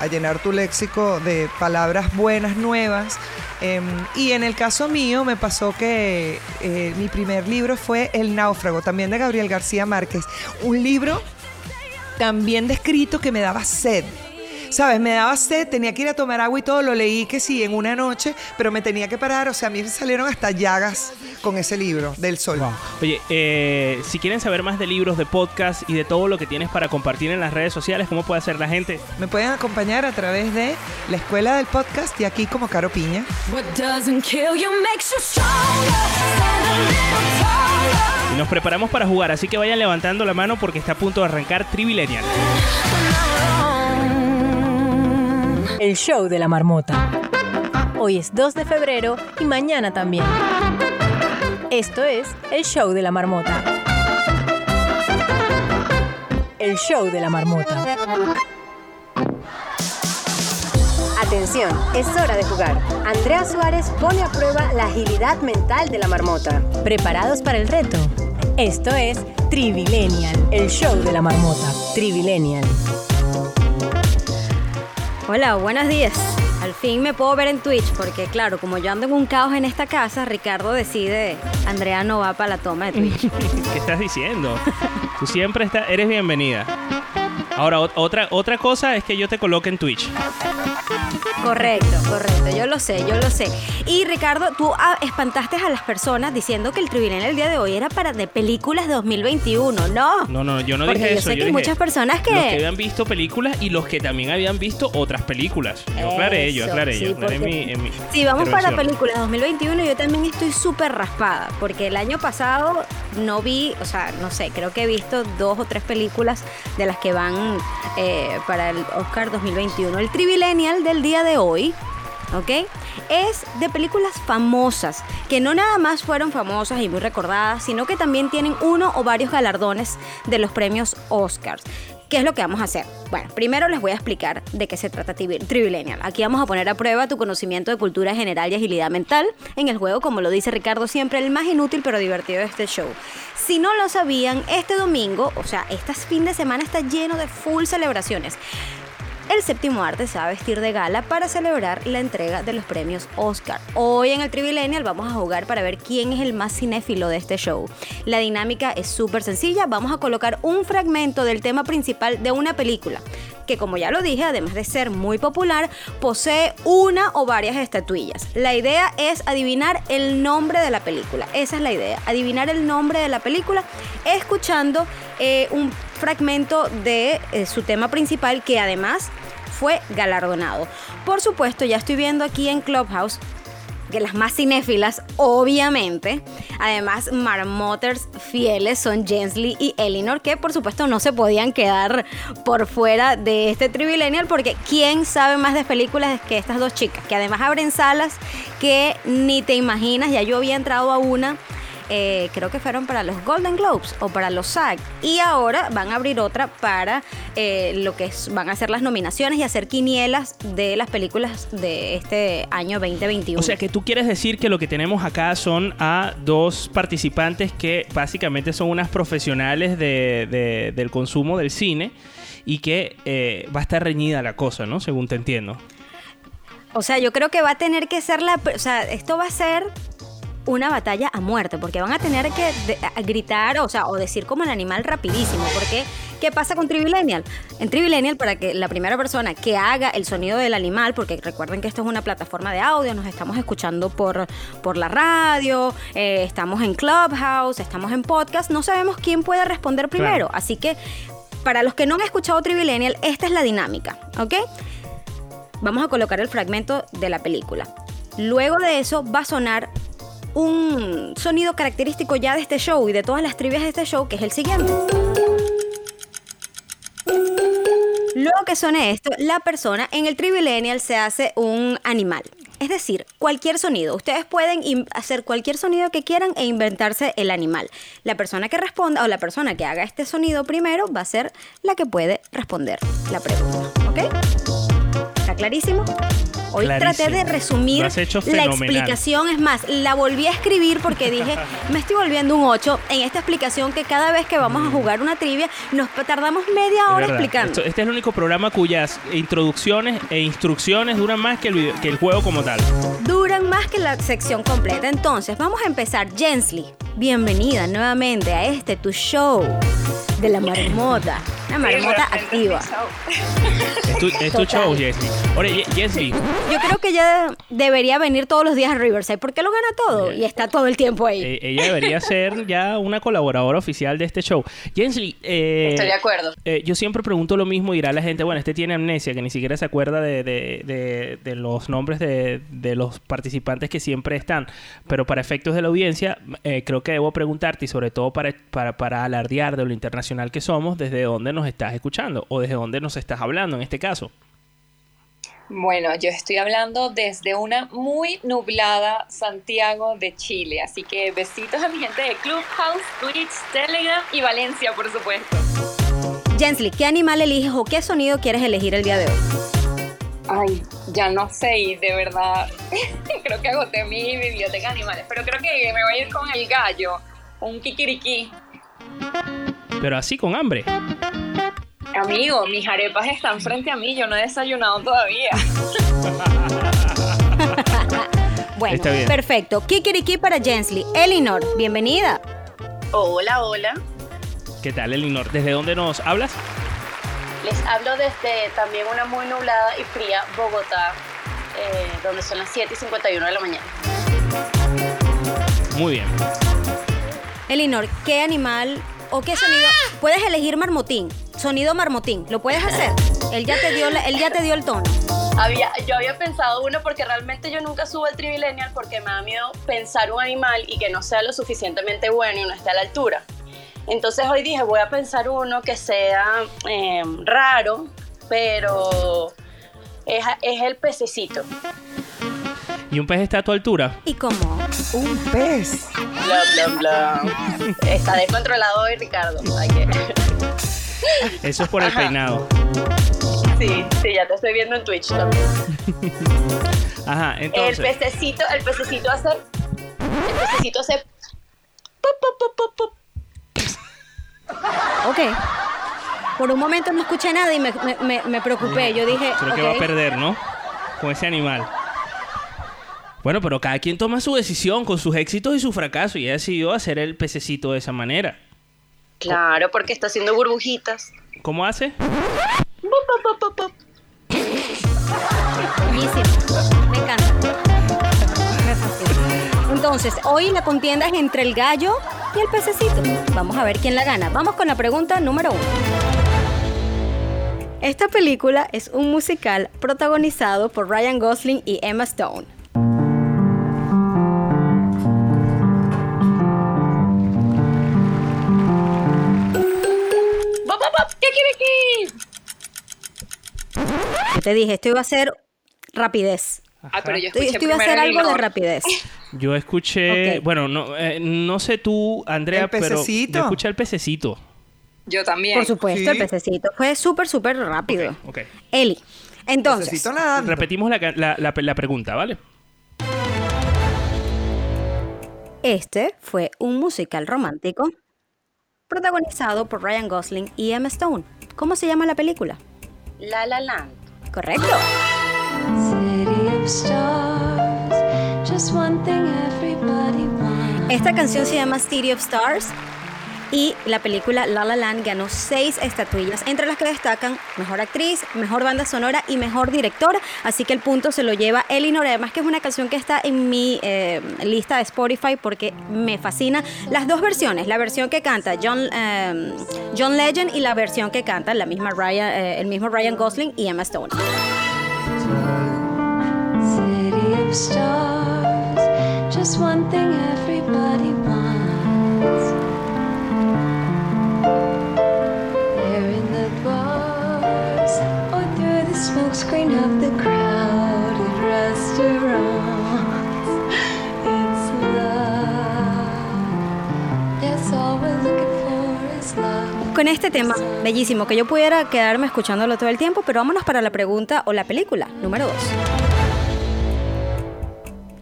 Speaker 8: a llenar tu léxico de palabras buenas, nuevas. Em, y en el caso mío me pasó que eh, mi primer libro fue El náufrago, también de Gabriel García Márquez. Un libro también descrito que me daba sed. ¿Sabes? Me daba sed, tenía que ir a tomar agua y todo, lo leí que sí, en una noche, pero me tenía que parar, o sea, a mí me salieron hasta llagas con ese libro del sol.
Speaker 1: Oye, eh, si quieren saber más de libros, de podcast y de todo lo que tienes para compartir en las redes sociales, ¿cómo puede hacer la gente?
Speaker 8: Me pueden acompañar a través de la escuela del podcast y aquí como Caro Piña.
Speaker 1: Y nos preparamos para jugar, así que vayan levantando la mano porque está a punto de arrancar Trivilenial
Speaker 2: el show de la marmota. Hoy es 2 de febrero y mañana también. Esto es el show de la marmota. El show de la marmota. Atención, es hora de jugar. Andrea Suárez pone a prueba la agilidad mental de la marmota. ¿Preparados para el reto? Esto es Trivilenial, el show de la marmota. Trivilenial.
Speaker 11: Hola, buenos días. Al fin me puedo ver en Twitch porque claro, como yo ando en un caos en esta casa, Ricardo decide, Andrea no va para la toma de Twitch. <laughs>
Speaker 1: ¿Qué estás diciendo? Tú siempre estás, eres bienvenida. Ahora, otra, otra cosa es que yo te coloque en Twitch.
Speaker 11: Correcto, correcto, yo lo sé, yo lo sé. Y Ricardo, tú espantaste a las personas diciendo que el tribunal el día de hoy era para de películas de 2021, ¿no?
Speaker 1: No, no, yo no dije
Speaker 11: yo
Speaker 1: eso.
Speaker 11: Sé que hay muchas personas que...
Speaker 1: Los que habían visto películas y los que también habían visto otras películas. Yo aclaré, yo aclaré, yo aclaré mi,
Speaker 11: Sí, vamos para películas 2021, yo también estoy súper raspada, porque el año pasado no vi, o sea, no sé, creo que he visto dos o tres películas de las que van eh, para el Oscar 2021. El Trivilenial del día de hoy, ¿ok? Es de películas famosas, que no nada más fueron famosas y muy recordadas, sino que también tienen uno o varios galardones de los premios Oscars. ¿Qué es lo que vamos a hacer? Bueno, primero les voy a explicar de qué se trata Trivilenial. Aquí vamos a poner a prueba tu conocimiento de cultura general y agilidad mental en el juego, como lo dice Ricardo siempre, el más inútil pero divertido de este show. Si no lo sabían, este domingo, o sea, este fin de semana está lleno de full celebraciones. El séptimo arte se va a vestir de gala para celebrar la entrega de los premios Oscar. Hoy en el Trivilenial vamos a jugar para ver quién es el más cinéfilo de este show. La dinámica es súper sencilla. Vamos a colocar un fragmento del tema principal de una película que como ya lo dije, además de ser muy popular, posee una o varias estatuillas. La idea es adivinar el nombre de la película. Esa es la idea, adivinar el nombre de la película escuchando eh, un fragmento de eh, su tema principal que además fue galardonado. Por supuesto, ya estoy viendo aquí en Clubhouse que las más cinéfilas, obviamente. Además, marmoters fieles son Jensley y Elinor, que por supuesto no se podían quedar por fuera de este Trivilenial, porque ¿quién sabe más de películas que estas dos chicas? Que además abren salas que ni te imaginas, ya yo había entrado a una eh, creo que fueron para los Golden Globes o para los SAG. Y ahora van a abrir otra para eh, lo que van a hacer las nominaciones y hacer quinielas de las películas de este año 2021.
Speaker 1: O sea que tú quieres decir que lo que tenemos acá son a dos participantes que básicamente son unas profesionales del consumo del cine y que eh, va a estar reñida la cosa, ¿no? Según te entiendo.
Speaker 11: O sea, yo creo que va a tener que ser la... O sea, esto va a ser una batalla a muerte, porque van a tener que gritar, o sea, o decir como el animal rapidísimo, porque ¿qué pasa con Trivilenial? En Trivilenial, para que la primera persona que haga el sonido del animal, porque recuerden que esto es una plataforma de audio, nos estamos escuchando por, por la radio, eh, estamos en Clubhouse, estamos en podcast, no sabemos quién puede responder primero, así que para los que no han escuchado Trivilenial, esta es la dinámica, ¿ok? Vamos a colocar el fragmento de la película. Luego de eso va a sonar un sonido característico ya de este show y de todas las trivias de este show, que es el siguiente. Luego que suene esto, la persona en el Trivilenial se hace un animal. Es decir, cualquier sonido. Ustedes pueden hacer cualquier sonido que quieran e inventarse el animal. La persona que responda o la persona que haga este sonido primero va a ser la que puede responder la pregunta. ¿Ok? ¿Está clarísimo? Hoy traté de resumir la explicación. Es más, la volví a escribir porque dije, <laughs> me estoy volviendo un 8 en esta explicación que cada vez que vamos a jugar una trivia nos tardamos media hora explicando.
Speaker 1: este es el único programa cuyas introducciones e instrucciones duran más que el, que el juego como tal.
Speaker 11: Duran más que la sección completa. Entonces, vamos a empezar. Jensley, bienvenida nuevamente a este tu show de la marmota. La marmota activa.
Speaker 1: Es tu, show. Oye, Jessie.
Speaker 11: Yo creo que ella debería venir todos los días a Riverside porque lo gana todo y está todo el tiempo ahí.
Speaker 1: E, ella debería ser ya una colaboradora oficial de este show. Jessie.
Speaker 5: Eh, Estoy de acuerdo.
Speaker 1: Eh, yo siempre pregunto lo mismo y dirá la gente, bueno, este tiene amnesia, que ni siquiera se acuerda de, de, de, los nombres de, los participantes que siempre están. Pero para efectos de la audiencia, eh, creo que debo preguntarte y sobre todo para, para, para alardear de lo internacional que somos, desde dónde nos estás escuchando o desde dónde nos estás hablando en este caso.
Speaker 5: Bueno, yo estoy hablando desde una muy nublada Santiago de Chile, así que besitos a mi gente de Clubhouse, Twitch, Telegram y Valencia, por supuesto.
Speaker 11: Jensley, ¿qué animal eliges o qué sonido quieres elegir el día de hoy?
Speaker 5: Ay, ya no sé, y de verdad <laughs> creo que agoté mi biblioteca de animales, pero creo que me voy a ir con el gallo, un kikiriki.
Speaker 1: Pero así con hambre.
Speaker 5: Amigo, mis arepas están frente a mí, yo no he desayunado todavía. <laughs>
Speaker 11: bueno, perfecto. Kikiriki para Jensley. Elinor, bienvenida.
Speaker 4: Hola, hola.
Speaker 1: ¿Qué tal, Elinor? ¿Desde dónde nos hablas?
Speaker 4: Les hablo desde también una muy nublada y fría Bogotá, eh, donde son las 7 y 51 de la mañana.
Speaker 1: Muy bien.
Speaker 11: Elinor, ¿qué animal o qué sonido? Puedes elegir marmotín, sonido marmotín, ¿lo puedes hacer? Él ya te dio, él ya te dio el tono.
Speaker 4: Había, yo había pensado uno porque realmente yo nunca subo el Trivilenial porque me da miedo pensar un animal y que no sea lo suficientemente bueno y no esté a la altura. Entonces hoy dije, voy a pensar uno que sea em, raro, pero es, es el pececito.
Speaker 1: ¿Y un pez está a tu altura?
Speaker 11: ¿Y cómo?
Speaker 8: Un pez.
Speaker 4: Bla, bla, bla. Está descontrolado hoy, Ricardo.
Speaker 1: Eso es por el peinado.
Speaker 4: Sí, sí, ya te estoy viendo en Twitch también.
Speaker 1: Ajá, entonces.
Speaker 4: El pececito, el pececito hace. El pececito hace. Pop,
Speaker 11: Ok. Por un momento no escuché nada y me, me, me preocupé. Yo dije.
Speaker 1: Creo que va a perder, ¿no? Con ese animal. Bueno, pero cada quien toma su decisión con sus éxitos y su fracaso y ha decidido hacer el pececito de esa manera.
Speaker 4: Claro, porque está haciendo burbujitas.
Speaker 1: ¿Cómo hace?
Speaker 11: Me encanta. Entonces, hoy la contienda es entre el gallo y el pececito. Vamos a ver quién la gana. Vamos con la pregunta número uno. Esta película es un musical protagonizado por Ryan Gosling y Emma Stone. Te dije, esto iba a ser rapidez.
Speaker 4: Ah, pero yo escuché
Speaker 11: esto iba a ser algo de rapidez. <laughs>
Speaker 1: Yo escuché, bueno, no, eh, no sé tú, Andrea, pero yo escuché el pececito.
Speaker 5: Yo también.
Speaker 11: Por supuesto, el pececito. Fue súper, súper rápido.
Speaker 1: Okay,
Speaker 11: Eli, entonces...
Speaker 1: Repetimos la, la pregunta, ¿vale?
Speaker 11: Este fue un musical romántico protagonizado por Ryan Gosling y Emma Stone. ¿Cómo se llama la película?
Speaker 4: La La Land.
Speaker 11: Correcto. Esta canción se llama City of Stars y la película La La Land ganó seis estatuillas, entre las que destacan Mejor Actriz, Mejor Banda Sonora y Mejor Director, así que el punto se lo lleva Elinor, además que es una canción que está en mi eh, lista de Spotify porque me fascina las dos versiones, la versión que canta John, eh, John Legend y la versión que canta la misma Ryan, eh, el mismo Ryan Gosling y Emma Stone. just one thing everybody Con este tema bellísimo, que yo pudiera quedarme escuchándolo todo el tiempo, pero vámonos para la pregunta o la película número 2.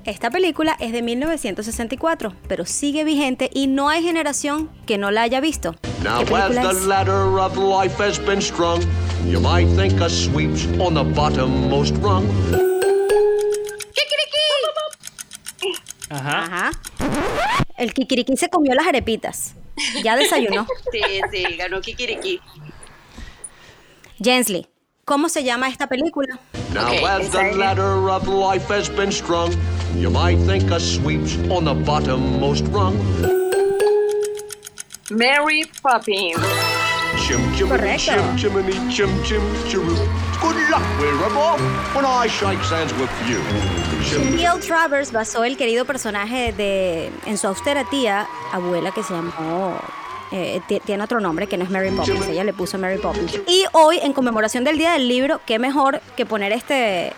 Speaker 11: Esta película es de 1964, pero sigue vigente y no hay generación que no la haya visto.
Speaker 12: Now as the ladder of life has been strung, you might think a sweep's on the bottommost rung.
Speaker 11: Ajá. Ajá. El kikiriki se comió las arepitas. Ya <laughs> desayunó.
Speaker 4: sí, sí, ganó kikiriki.
Speaker 11: Jensley, ¿cómo se llama esta película?
Speaker 12: Now as the ladder of life has been strung, you might think a sweep's on the bottommost rung.
Speaker 5: Mary Poppins.
Speaker 12: Chim chim chim chimney chim chim chiroo. Good luck wherever when I shake hands with you.
Speaker 11: Neil Travers basó el querido personaje de en su austera tía, abuela que se llamó eh, tiene otro nombre que no es Mary Poppins, ella le puso Mary Poppins. Y hoy, en conmemoración del Día del Libro, qué mejor que poner este,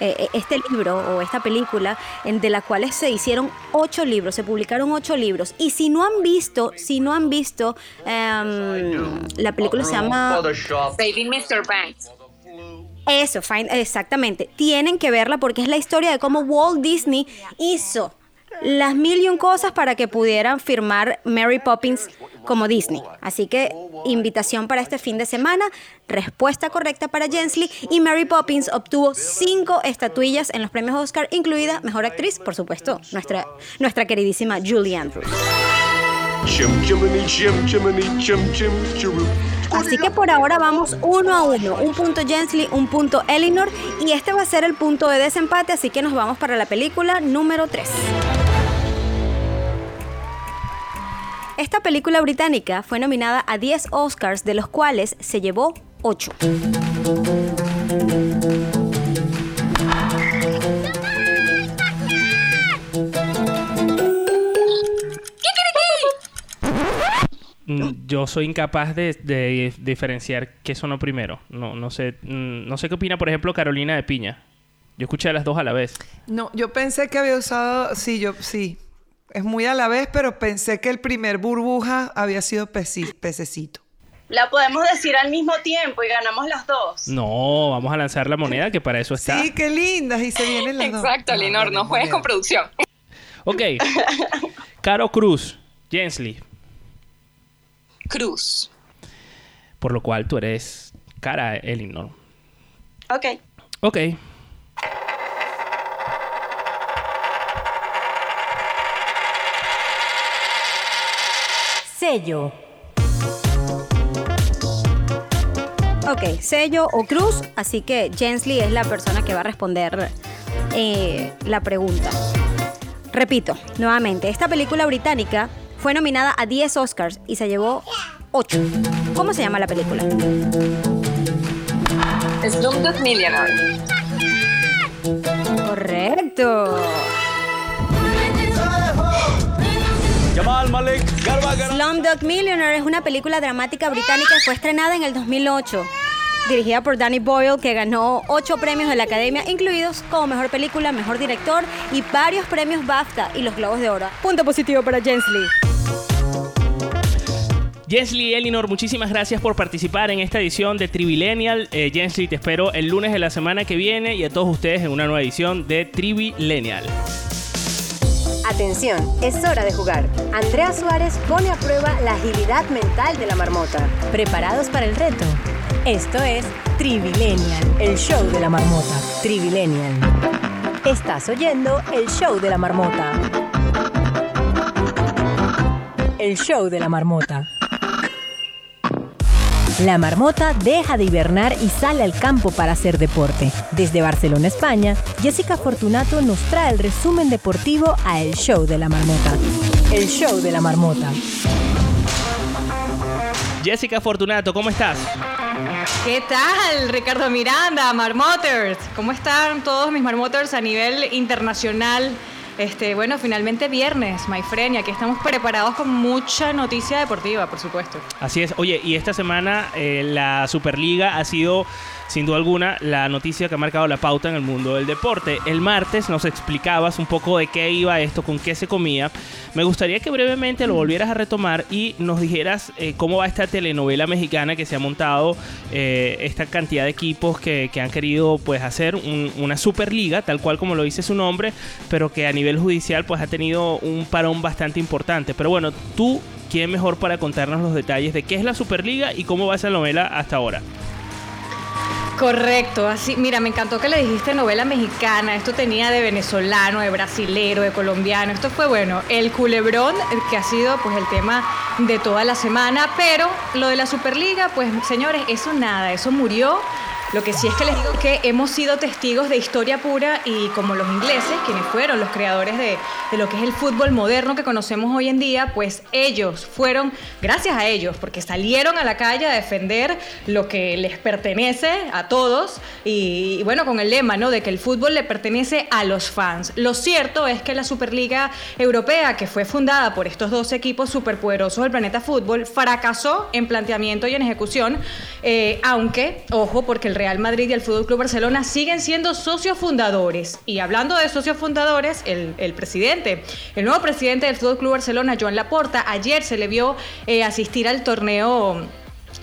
Speaker 11: eh, este libro o esta película en, de la cual se hicieron ocho libros, se publicaron ocho libros. Y si no han visto, si no han visto, em, la película se llama
Speaker 5: Saving Mr. Banks.
Speaker 11: Eso, exactamente. Tienen que verla porque es la historia de cómo Walt Disney hizo las mil y un cosas para que pudieran firmar Mary Poppins como Disney. Así que invitación para este fin de semana, respuesta correcta para Jensley y Mary Poppins obtuvo cinco estatuillas en los premios Oscar, incluida Mejor Actriz, por supuesto, nuestra, nuestra queridísima Julie Andrews. Así que por ahora vamos uno a uno, un punto Jensley, un punto Elinor y este va a ser el punto de desempate, así que nos vamos para la película número 3. Esta película británica fue nominada a 10 Oscars, de los cuales se llevó 8.
Speaker 1: Yo soy incapaz de, diferenciar qué sonó primero. No, no sé, mm, no sé qué opina, por ejemplo, Carolina de Piña. Yo escuché a las dos a la vez.
Speaker 8: No, yo pensé que había usado, sí, yo sí. Es muy a la vez, pero pensé que el primer burbuja había sido pececito.
Speaker 5: La podemos decir al mismo tiempo y ganamos las dos.
Speaker 1: No, vamos a lanzar la moneda, que para eso está.
Speaker 8: Sí, qué lindas, y se vienen las
Speaker 5: dos. Exacto, Linor, no juegues con producción.
Speaker 1: Ok. <laughs> Caro Cruz, Jensley,
Speaker 5: Cruz.
Speaker 1: Por lo cual tú eres cara Elinor.
Speaker 5: Ok.
Speaker 1: Ok.
Speaker 11: Sello. Ok, sello o cruz, así que Jensley es la persona que va a responder eh, la pregunta. Repito, nuevamente, esta película británica fue nominada a 10 Oscars y se llevó 8. ¿Cómo se llama la película?
Speaker 5: Slumdog Millionaire.
Speaker 11: Correcto. Slumdog Millionaire es una película dramática británica que fue estrenada en el 2008 dirigida por Danny Boyle, que ganó 8 premios de la Academia, incluidos como Mejor Película, Mejor Director y varios premios BAFTA y los Globos de Oro. Punto positivo para Jensley.
Speaker 1: Jensly y Elinor, muchísimas gracias por participar en esta edición de Trivilenial. Eh, Jensly, te espero el lunes de la semana que viene y a todos ustedes en una nueva edición de Trivilenial.
Speaker 2: Atención, es hora de jugar. Andrea Suárez pone a prueba la agilidad mental de la marmota. ¿Preparados para el reto? Esto es Trivilenial, el show de la marmota. Trivilenial. Estás oyendo el show de la marmota. El show de la marmota. La marmota deja de hibernar y sale al campo para hacer deporte. Desde Barcelona, España, Jessica Fortunato nos trae el resumen deportivo a El Show de la Marmota. El Show de la Marmota.
Speaker 1: Jessica Fortunato, ¿cómo estás?
Speaker 6: ¿Qué tal, Ricardo Miranda, Marmoters? ¿Cómo están todos mis Marmoters a nivel internacional? Este, bueno, finalmente viernes, my friend, y aquí estamos preparados con mucha noticia deportiva, por supuesto.
Speaker 1: Así es. Oye, y esta semana eh, la Superliga ha sido sin duda alguna, la noticia que ha marcado la pauta en el mundo del deporte. El martes nos explicabas un poco de qué iba esto, con qué se comía. Me gustaría que brevemente lo volvieras a retomar y nos dijeras eh, cómo va esta telenovela mexicana que se ha montado, eh, esta cantidad de equipos que, han querido pues hacer una superliga, tal cual como lo dice su nombre, pero que a nivel judicial pues ha tenido un parón bastante importante. Pero bueno, tú, ¿quién mejor para contarnos los detalles de qué es la Superliga y cómo va esa novela hasta ahora?
Speaker 6: Correcto, así, mira, me encantó que le dijiste novela mexicana, esto tenía de venezolano, de brasilero, de colombiano, esto fue bueno, el culebrón, que ha sido pues el tema de toda la semana, pero lo de la Superliga, pues señores, eso nada, eso murió lo que sí es que les digo que hemos sido testigos de historia pura y como los ingleses, quienes fueron los creadores de, lo que es el fútbol moderno que conocemos hoy en día, pues ellos fueron, gracias a ellos, porque salieron a la calle a defender lo que les pertenece a todos y, bueno, con el lema, ¿no? De que el fútbol le pertenece a los fans. Lo cierto es que la Superliga Europea, que fue fundada por estos dos equipos superpoderosos del planeta fútbol, fracasó en planteamiento y en ejecución, eh, aunque, ojo, porque el Real Madrid y el Fútbol Club Barcelona siguen siendo socios fundadores. Y hablando de socios fundadores, el, presidente, el nuevo presidente del Fútbol Club Barcelona, Joan Laporta, ayer se le vio eh, asistir al torneo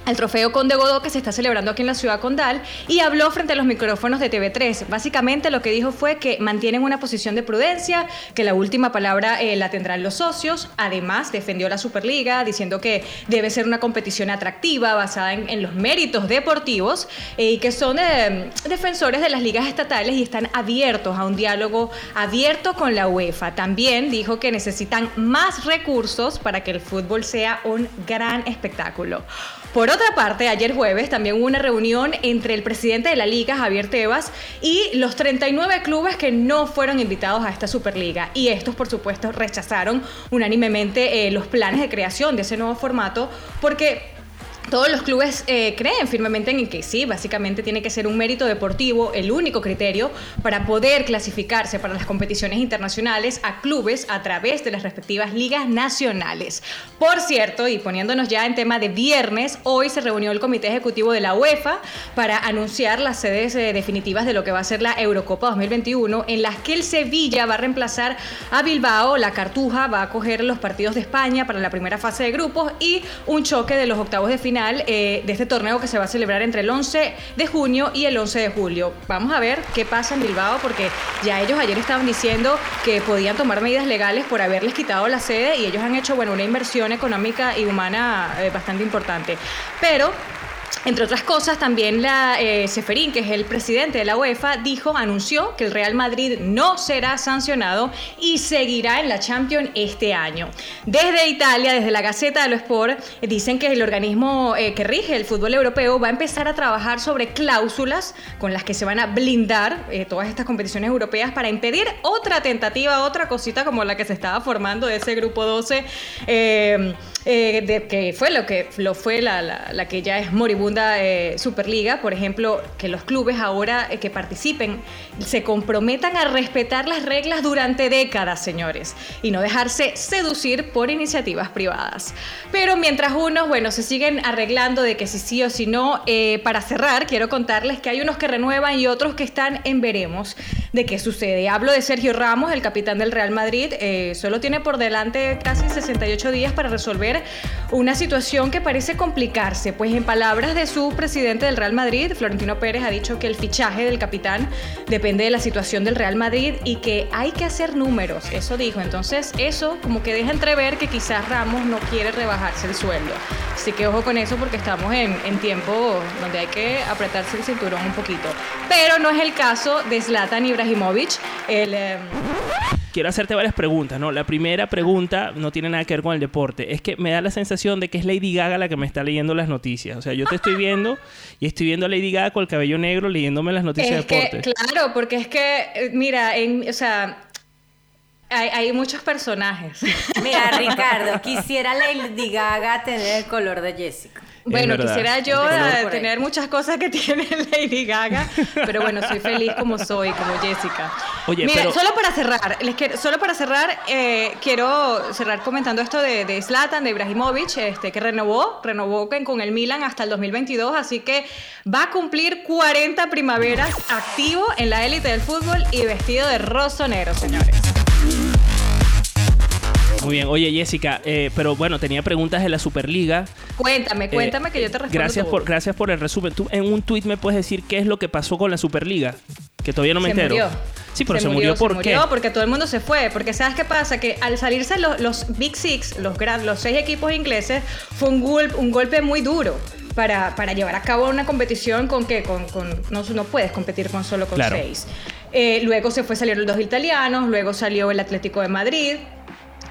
Speaker 6: al trofeo Conde Godó que se está celebrando aquí en la ciudad condal y habló frente a los micrófonos de TV3. Básicamente lo que dijo fue que mantienen una posición de prudencia, que la última palabra eh, la tendrán los socios. Además, defendió la Superliga diciendo que debe ser una competición atractiva, basada en, los méritos deportivos eh, y que son eh, defensores de las ligas estatales y están abiertos a un diálogo abierto con la UEFA. También dijo que necesitan más recursos para que el fútbol sea un gran espectáculo. Por otra parte, ayer jueves también hubo una reunión entre el presidente de la liga, Javier Tebas, y los 39 clubes que no fueron invitados a esta Superliga. Y estos, por supuesto, rechazaron unánimemente eh, los planes de creación de ese nuevo formato porque todos los clubes eh, creen firmemente en que sí, básicamente tiene que ser un mérito deportivo el único criterio para poder clasificarse para las competiciones internacionales a clubes a través de las respectivas ligas nacionales. Por cierto, y poniéndonos ya en tema de viernes, hoy se reunió el Comité Ejecutivo de la UEFA para anunciar las sedes eh, definitivas de lo que va a ser la Eurocopa 2021, en las que el Sevilla va a reemplazar a Bilbao, la Cartuja va a coger los partidos de España para la primera fase de grupos y un choque de los octavos de final eh, de este torneo que se va a celebrar entre el 11 de junio y el 11 de julio. Vamos a ver qué pasa en Bilbao porque ya ellos ayer estaban diciendo que podían tomar medidas legales por haberles quitado la sede y ellos han hecho bueno, una inversión económica y humana eh, bastante importante. Pero entre otras cosas, también la eh, que es el presidente de la UEFA, dijo, anunció que el Real Madrid no será sancionado y seguirá en la Champions este año. Desde Italia, desde la Gaceta de lo Sport, dicen que el organismo eh, que rige el fútbol europeo va a empezar a trabajar sobre cláusulas con las que se van a blindar eh, todas estas competiciones europeas para impedir otra tentativa, otra cosita como la que se estaba formando de ese grupo 12, de, que fue lo que lo fue la, la que ya es moribunda eh, Superliga, por ejemplo, que los clubes ahora eh, que participen se comprometan a respetar las reglas durante décadas, señores, y no dejarse seducir por iniciativas privadas. Pero mientras unos, bueno, se siguen arreglando de que si sí o si no, eh, para cerrar, quiero contarles que hay unos que renuevan y otros que están en veremos de qué sucede. Hablo de Sergio Ramos, el capitán del Real Madrid, solo tiene por delante casi 68 días para resolver una situación que parece complicarse, pues en palabras de su presidente del Real Madrid, Florentino Pérez, ha dicho que el fichaje del capitán depende de la situación del Real Madrid y que hay que hacer números, eso dijo. Entonces eso como que deja entrever que quizás Ramos no quiere rebajarse el sueldo. Así que ojo con eso porque estamos en, en tiempo donde hay que apretarse el cinturón un poquito. Pero no es el caso de Zlatan Ibrahimovic. El, em,
Speaker 1: quiero hacerte varias preguntas, ¿no? La primera pregunta no tiene nada que ver con el deporte. Es que me da la sensación de que es Lady Gaga la que me está leyendo las noticias. O sea, yo te estoy <laughs> viendo y estoy viendo a Lady Gaga con el cabello negro leyéndome las noticias de deporte.
Speaker 6: claro, porque es que, eh, mira, en, o sea, hay, hay, muchos personajes.
Speaker 2: Mira, Ricardo, quisiera Lady Gaga tener el color de Jessica.
Speaker 6: Bueno, quisiera yo tener muchas cosas que <laughs> tiene Lady Gaga, pero bueno, soy feliz como soy, como Jessica. Oye, Mira, solo para cerrar, les quiero, solo para cerrar, eh, quiero cerrar comentando esto de, de Zlatan, de Ibrahimovic, este, que renovó, renovó con el Milan hasta el 2022, así que va a cumplir 40 primaveras activo en la élite del fútbol y vestido de rosonero, señores.
Speaker 1: Muy bien. Oye, Jessica, eh, pero bueno, tenía preguntas de la Superliga.
Speaker 6: Cuéntame, eh, cuéntame que yo te respondo.
Speaker 1: Gracias por, gracias por el resumen. Tú en un tuit me puedes decir qué es lo que pasó con la Superliga, que todavía no me entero.
Speaker 6: Murió.
Speaker 1: Sí, pero se, murió, ¿por qué?
Speaker 6: Murió porque todo el mundo se fue. Porque ¿sabes qué pasa? Que al salirse los, los Big Six, los, los seis equipos ingleses, fue un, un golpe muy duro. Para, para, llevar a cabo una competición con que con, con no, no, puedes competir con solo con seis. Eh, luego se fue salieron los dos italianos, luego salió el Atlético de Madrid,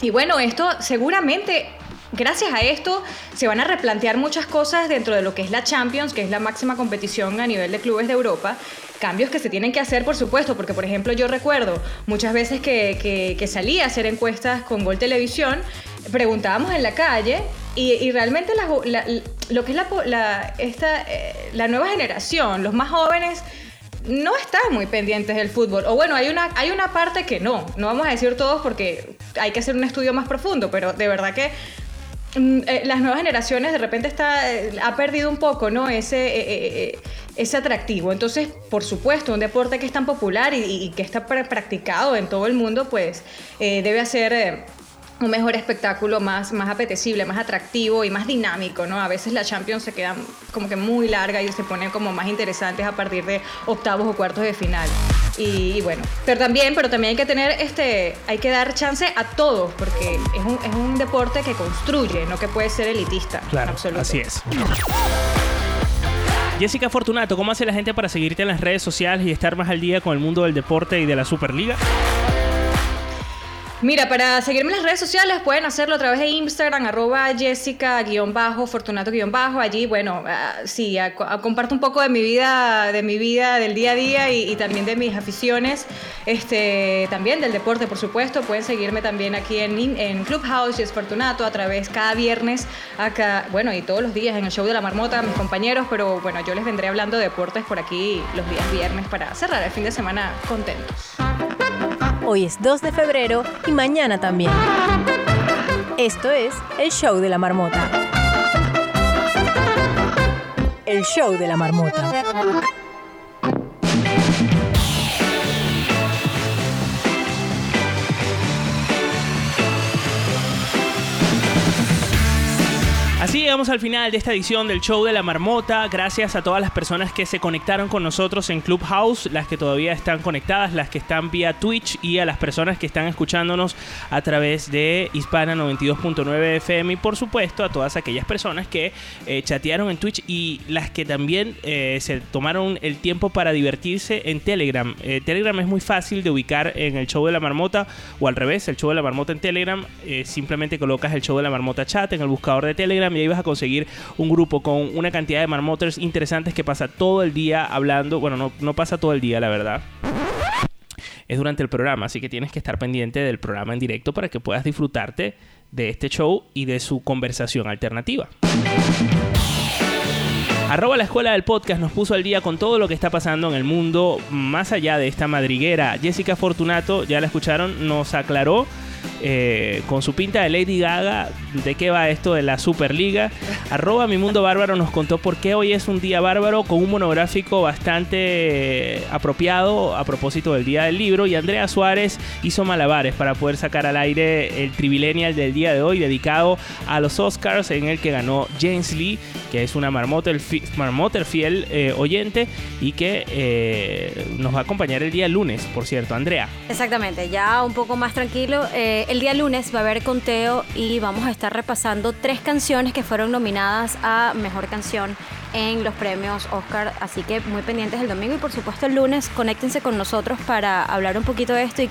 Speaker 6: y bueno, esto seguramente gracias a esto se van a replantear muchas cosas dentro de lo que es la Champions, que es la máxima competición a nivel de clubes de Europa. Cambios que se tienen que hacer, por supuesto, porque por ejemplo yo recuerdo muchas veces que, que, salía a hacer encuestas con Gol Televisión, preguntábamos en la calle y, realmente lo que es la, esta, eh, la nueva generación, los más jóvenes, no están muy pendientes del fútbol. O bueno, hay una, hay una parte que no. No vamos a decir todos porque hay que hacer un estudio más profundo, pero de verdad que mm, eh, las nuevas generaciones de repente está, eh, ha perdido un poco ¿no? ese, eh, ese atractivo. Entonces, por supuesto, un deporte que es tan popular y, que está practicado en todo el mundo, pues debe hacer un mejor espectáculo más, más apetecible, más atractivo y más dinámico, ¿no? A veces la Champions se queda como que muy larga y se pone como más interesantes a partir de octavos o cuartos de final. Y, bueno, pero también, pero también hay que tener este, hay que dar chance a todos, porque es un, es un deporte que construye, no que puede ser elitista.
Speaker 1: Claro, así es. Jessica Fortunato, ¿cómo hace la gente para seguirte en las redes sociales y estar más al día con el mundo del deporte y de la Superliga?
Speaker 6: Mira, para seguirme en las redes sociales pueden hacerlo a través de Instagram, arroba Jessica-Fortunato-Bajo. Allí, bueno, ah, sí, comparto un poco de mi vida, de mi vida del día a día y, también de mis aficiones, este, también del deporte, por supuesto. Pueden seguirme también aquí en, en Clubhouse, Jess Fortunato, a través cada viernes, acá, bueno, y todos los días en el show de la marmota, mis compañeros, pero bueno, yo les vendré hablando de deportes por aquí los días viernes para cerrar el fin de semana contentos.
Speaker 2: Hoy es 2 de febrero y mañana también. Esto es el show de la marmota. El show de la marmota.
Speaker 1: Así llegamos al final de esta edición del show de la marmota. Gracias a todas las personas que se conectaron con nosotros en Clubhouse, las que todavía están conectadas, las que están vía Twitch y a las personas que están escuchándonos a través de Hispana 92.9 FM y por supuesto a todas aquellas personas que eh, chatearon en Twitch y las que también eh, se tomaron el tiempo para divertirse en Telegram. Eh, Telegram es muy fácil de ubicar en el show de la marmota o al revés, el show de la marmota en Telegram. simplemente colocas el show de la marmota chat en el buscador de Telegram y ahí vas a conseguir un grupo con una cantidad de marmoters interesantes que pasa todo el día hablando. Bueno, no, no pasa todo el día, la verdad es durante el programa, así que tienes que estar pendiente del programa en directo para que puedas disfrutarte de este show y de su conversación alternativa. Arroba la escuela del podcast nos puso al día con todo lo que está pasando en el mundo más allá de esta madriguera. Jessica Fortunato, ya la escucharon, nos aclaró eh, con su pinta de Lady Gaga, de qué va esto de la Superliga. Arroba Mi Mundo Bárbaro nos contó por qué hoy es un día bárbaro con un monográfico bastante apropiado a propósito del Día del Libro. Y Andrea Suárez hizo malabares para poder sacar al aire el Trivilenial del día de hoy, dedicado a los Oscars, en el que ganó James Lee, que es una marmoter, fiel eh, oyente y que eh, nos va a acompañar el día lunes, por cierto. Andrea.
Speaker 11: Exactamente, ya un poco más tranquilo. Eh, el día lunes va a haber conteo y vamos a estar repasando tres canciones que fueron nominadas a Mejor Canción en los premios Oscar, así que muy pendientes el domingo y por supuesto el lunes. Conéctense con nosotros para hablar un poquito de esto y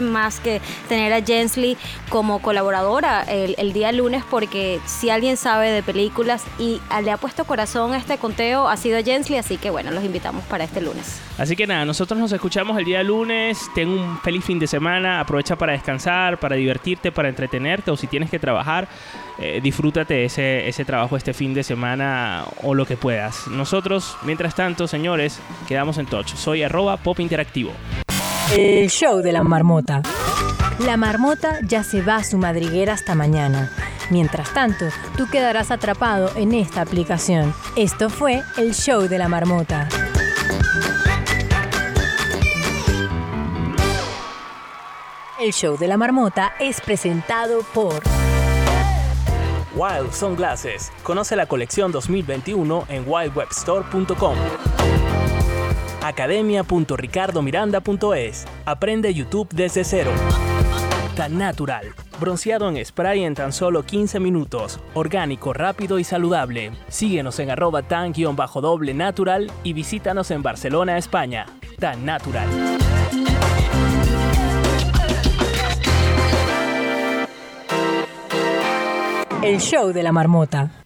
Speaker 11: más que tener a Jensley como colaboradora el, día lunes, porque si alguien sabe de películas y le ha puesto corazón a este conteo, ha sido Jensley, así que bueno, los invitamos para este lunes.
Speaker 1: Así que nada, nosotros nos escuchamos el día lunes, ten un feliz fin de semana, aprovecha para descansar, para divertirte, para entretenerte, o si tienes que trabajar, eh, disfrútate ese, ese trabajo este fin de semana o lo que puedas. Nosotros, mientras tanto, señores, quedamos en touch. Soy arroba pop interactivo.
Speaker 2: El show de la marmota. La marmota ya se va a su madriguera hasta mañana. Mientras tanto, tú quedarás atrapado en esta aplicación. Esto fue el show de la marmota. El show de la marmota es presentado por
Speaker 1: Wild Sunglasses. Conoce la colección 2021 en wildwebstore.com academia.ricardomiranda.es. Aprende YouTube desde cero. Tan natural. Bronceado en spray en tan solo 15 minutos. Orgánico, rápido y saludable. Síguenos en arroba tan-doble natural y visítanos en Barcelona, España. Tan natural.
Speaker 2: El show de la marmota.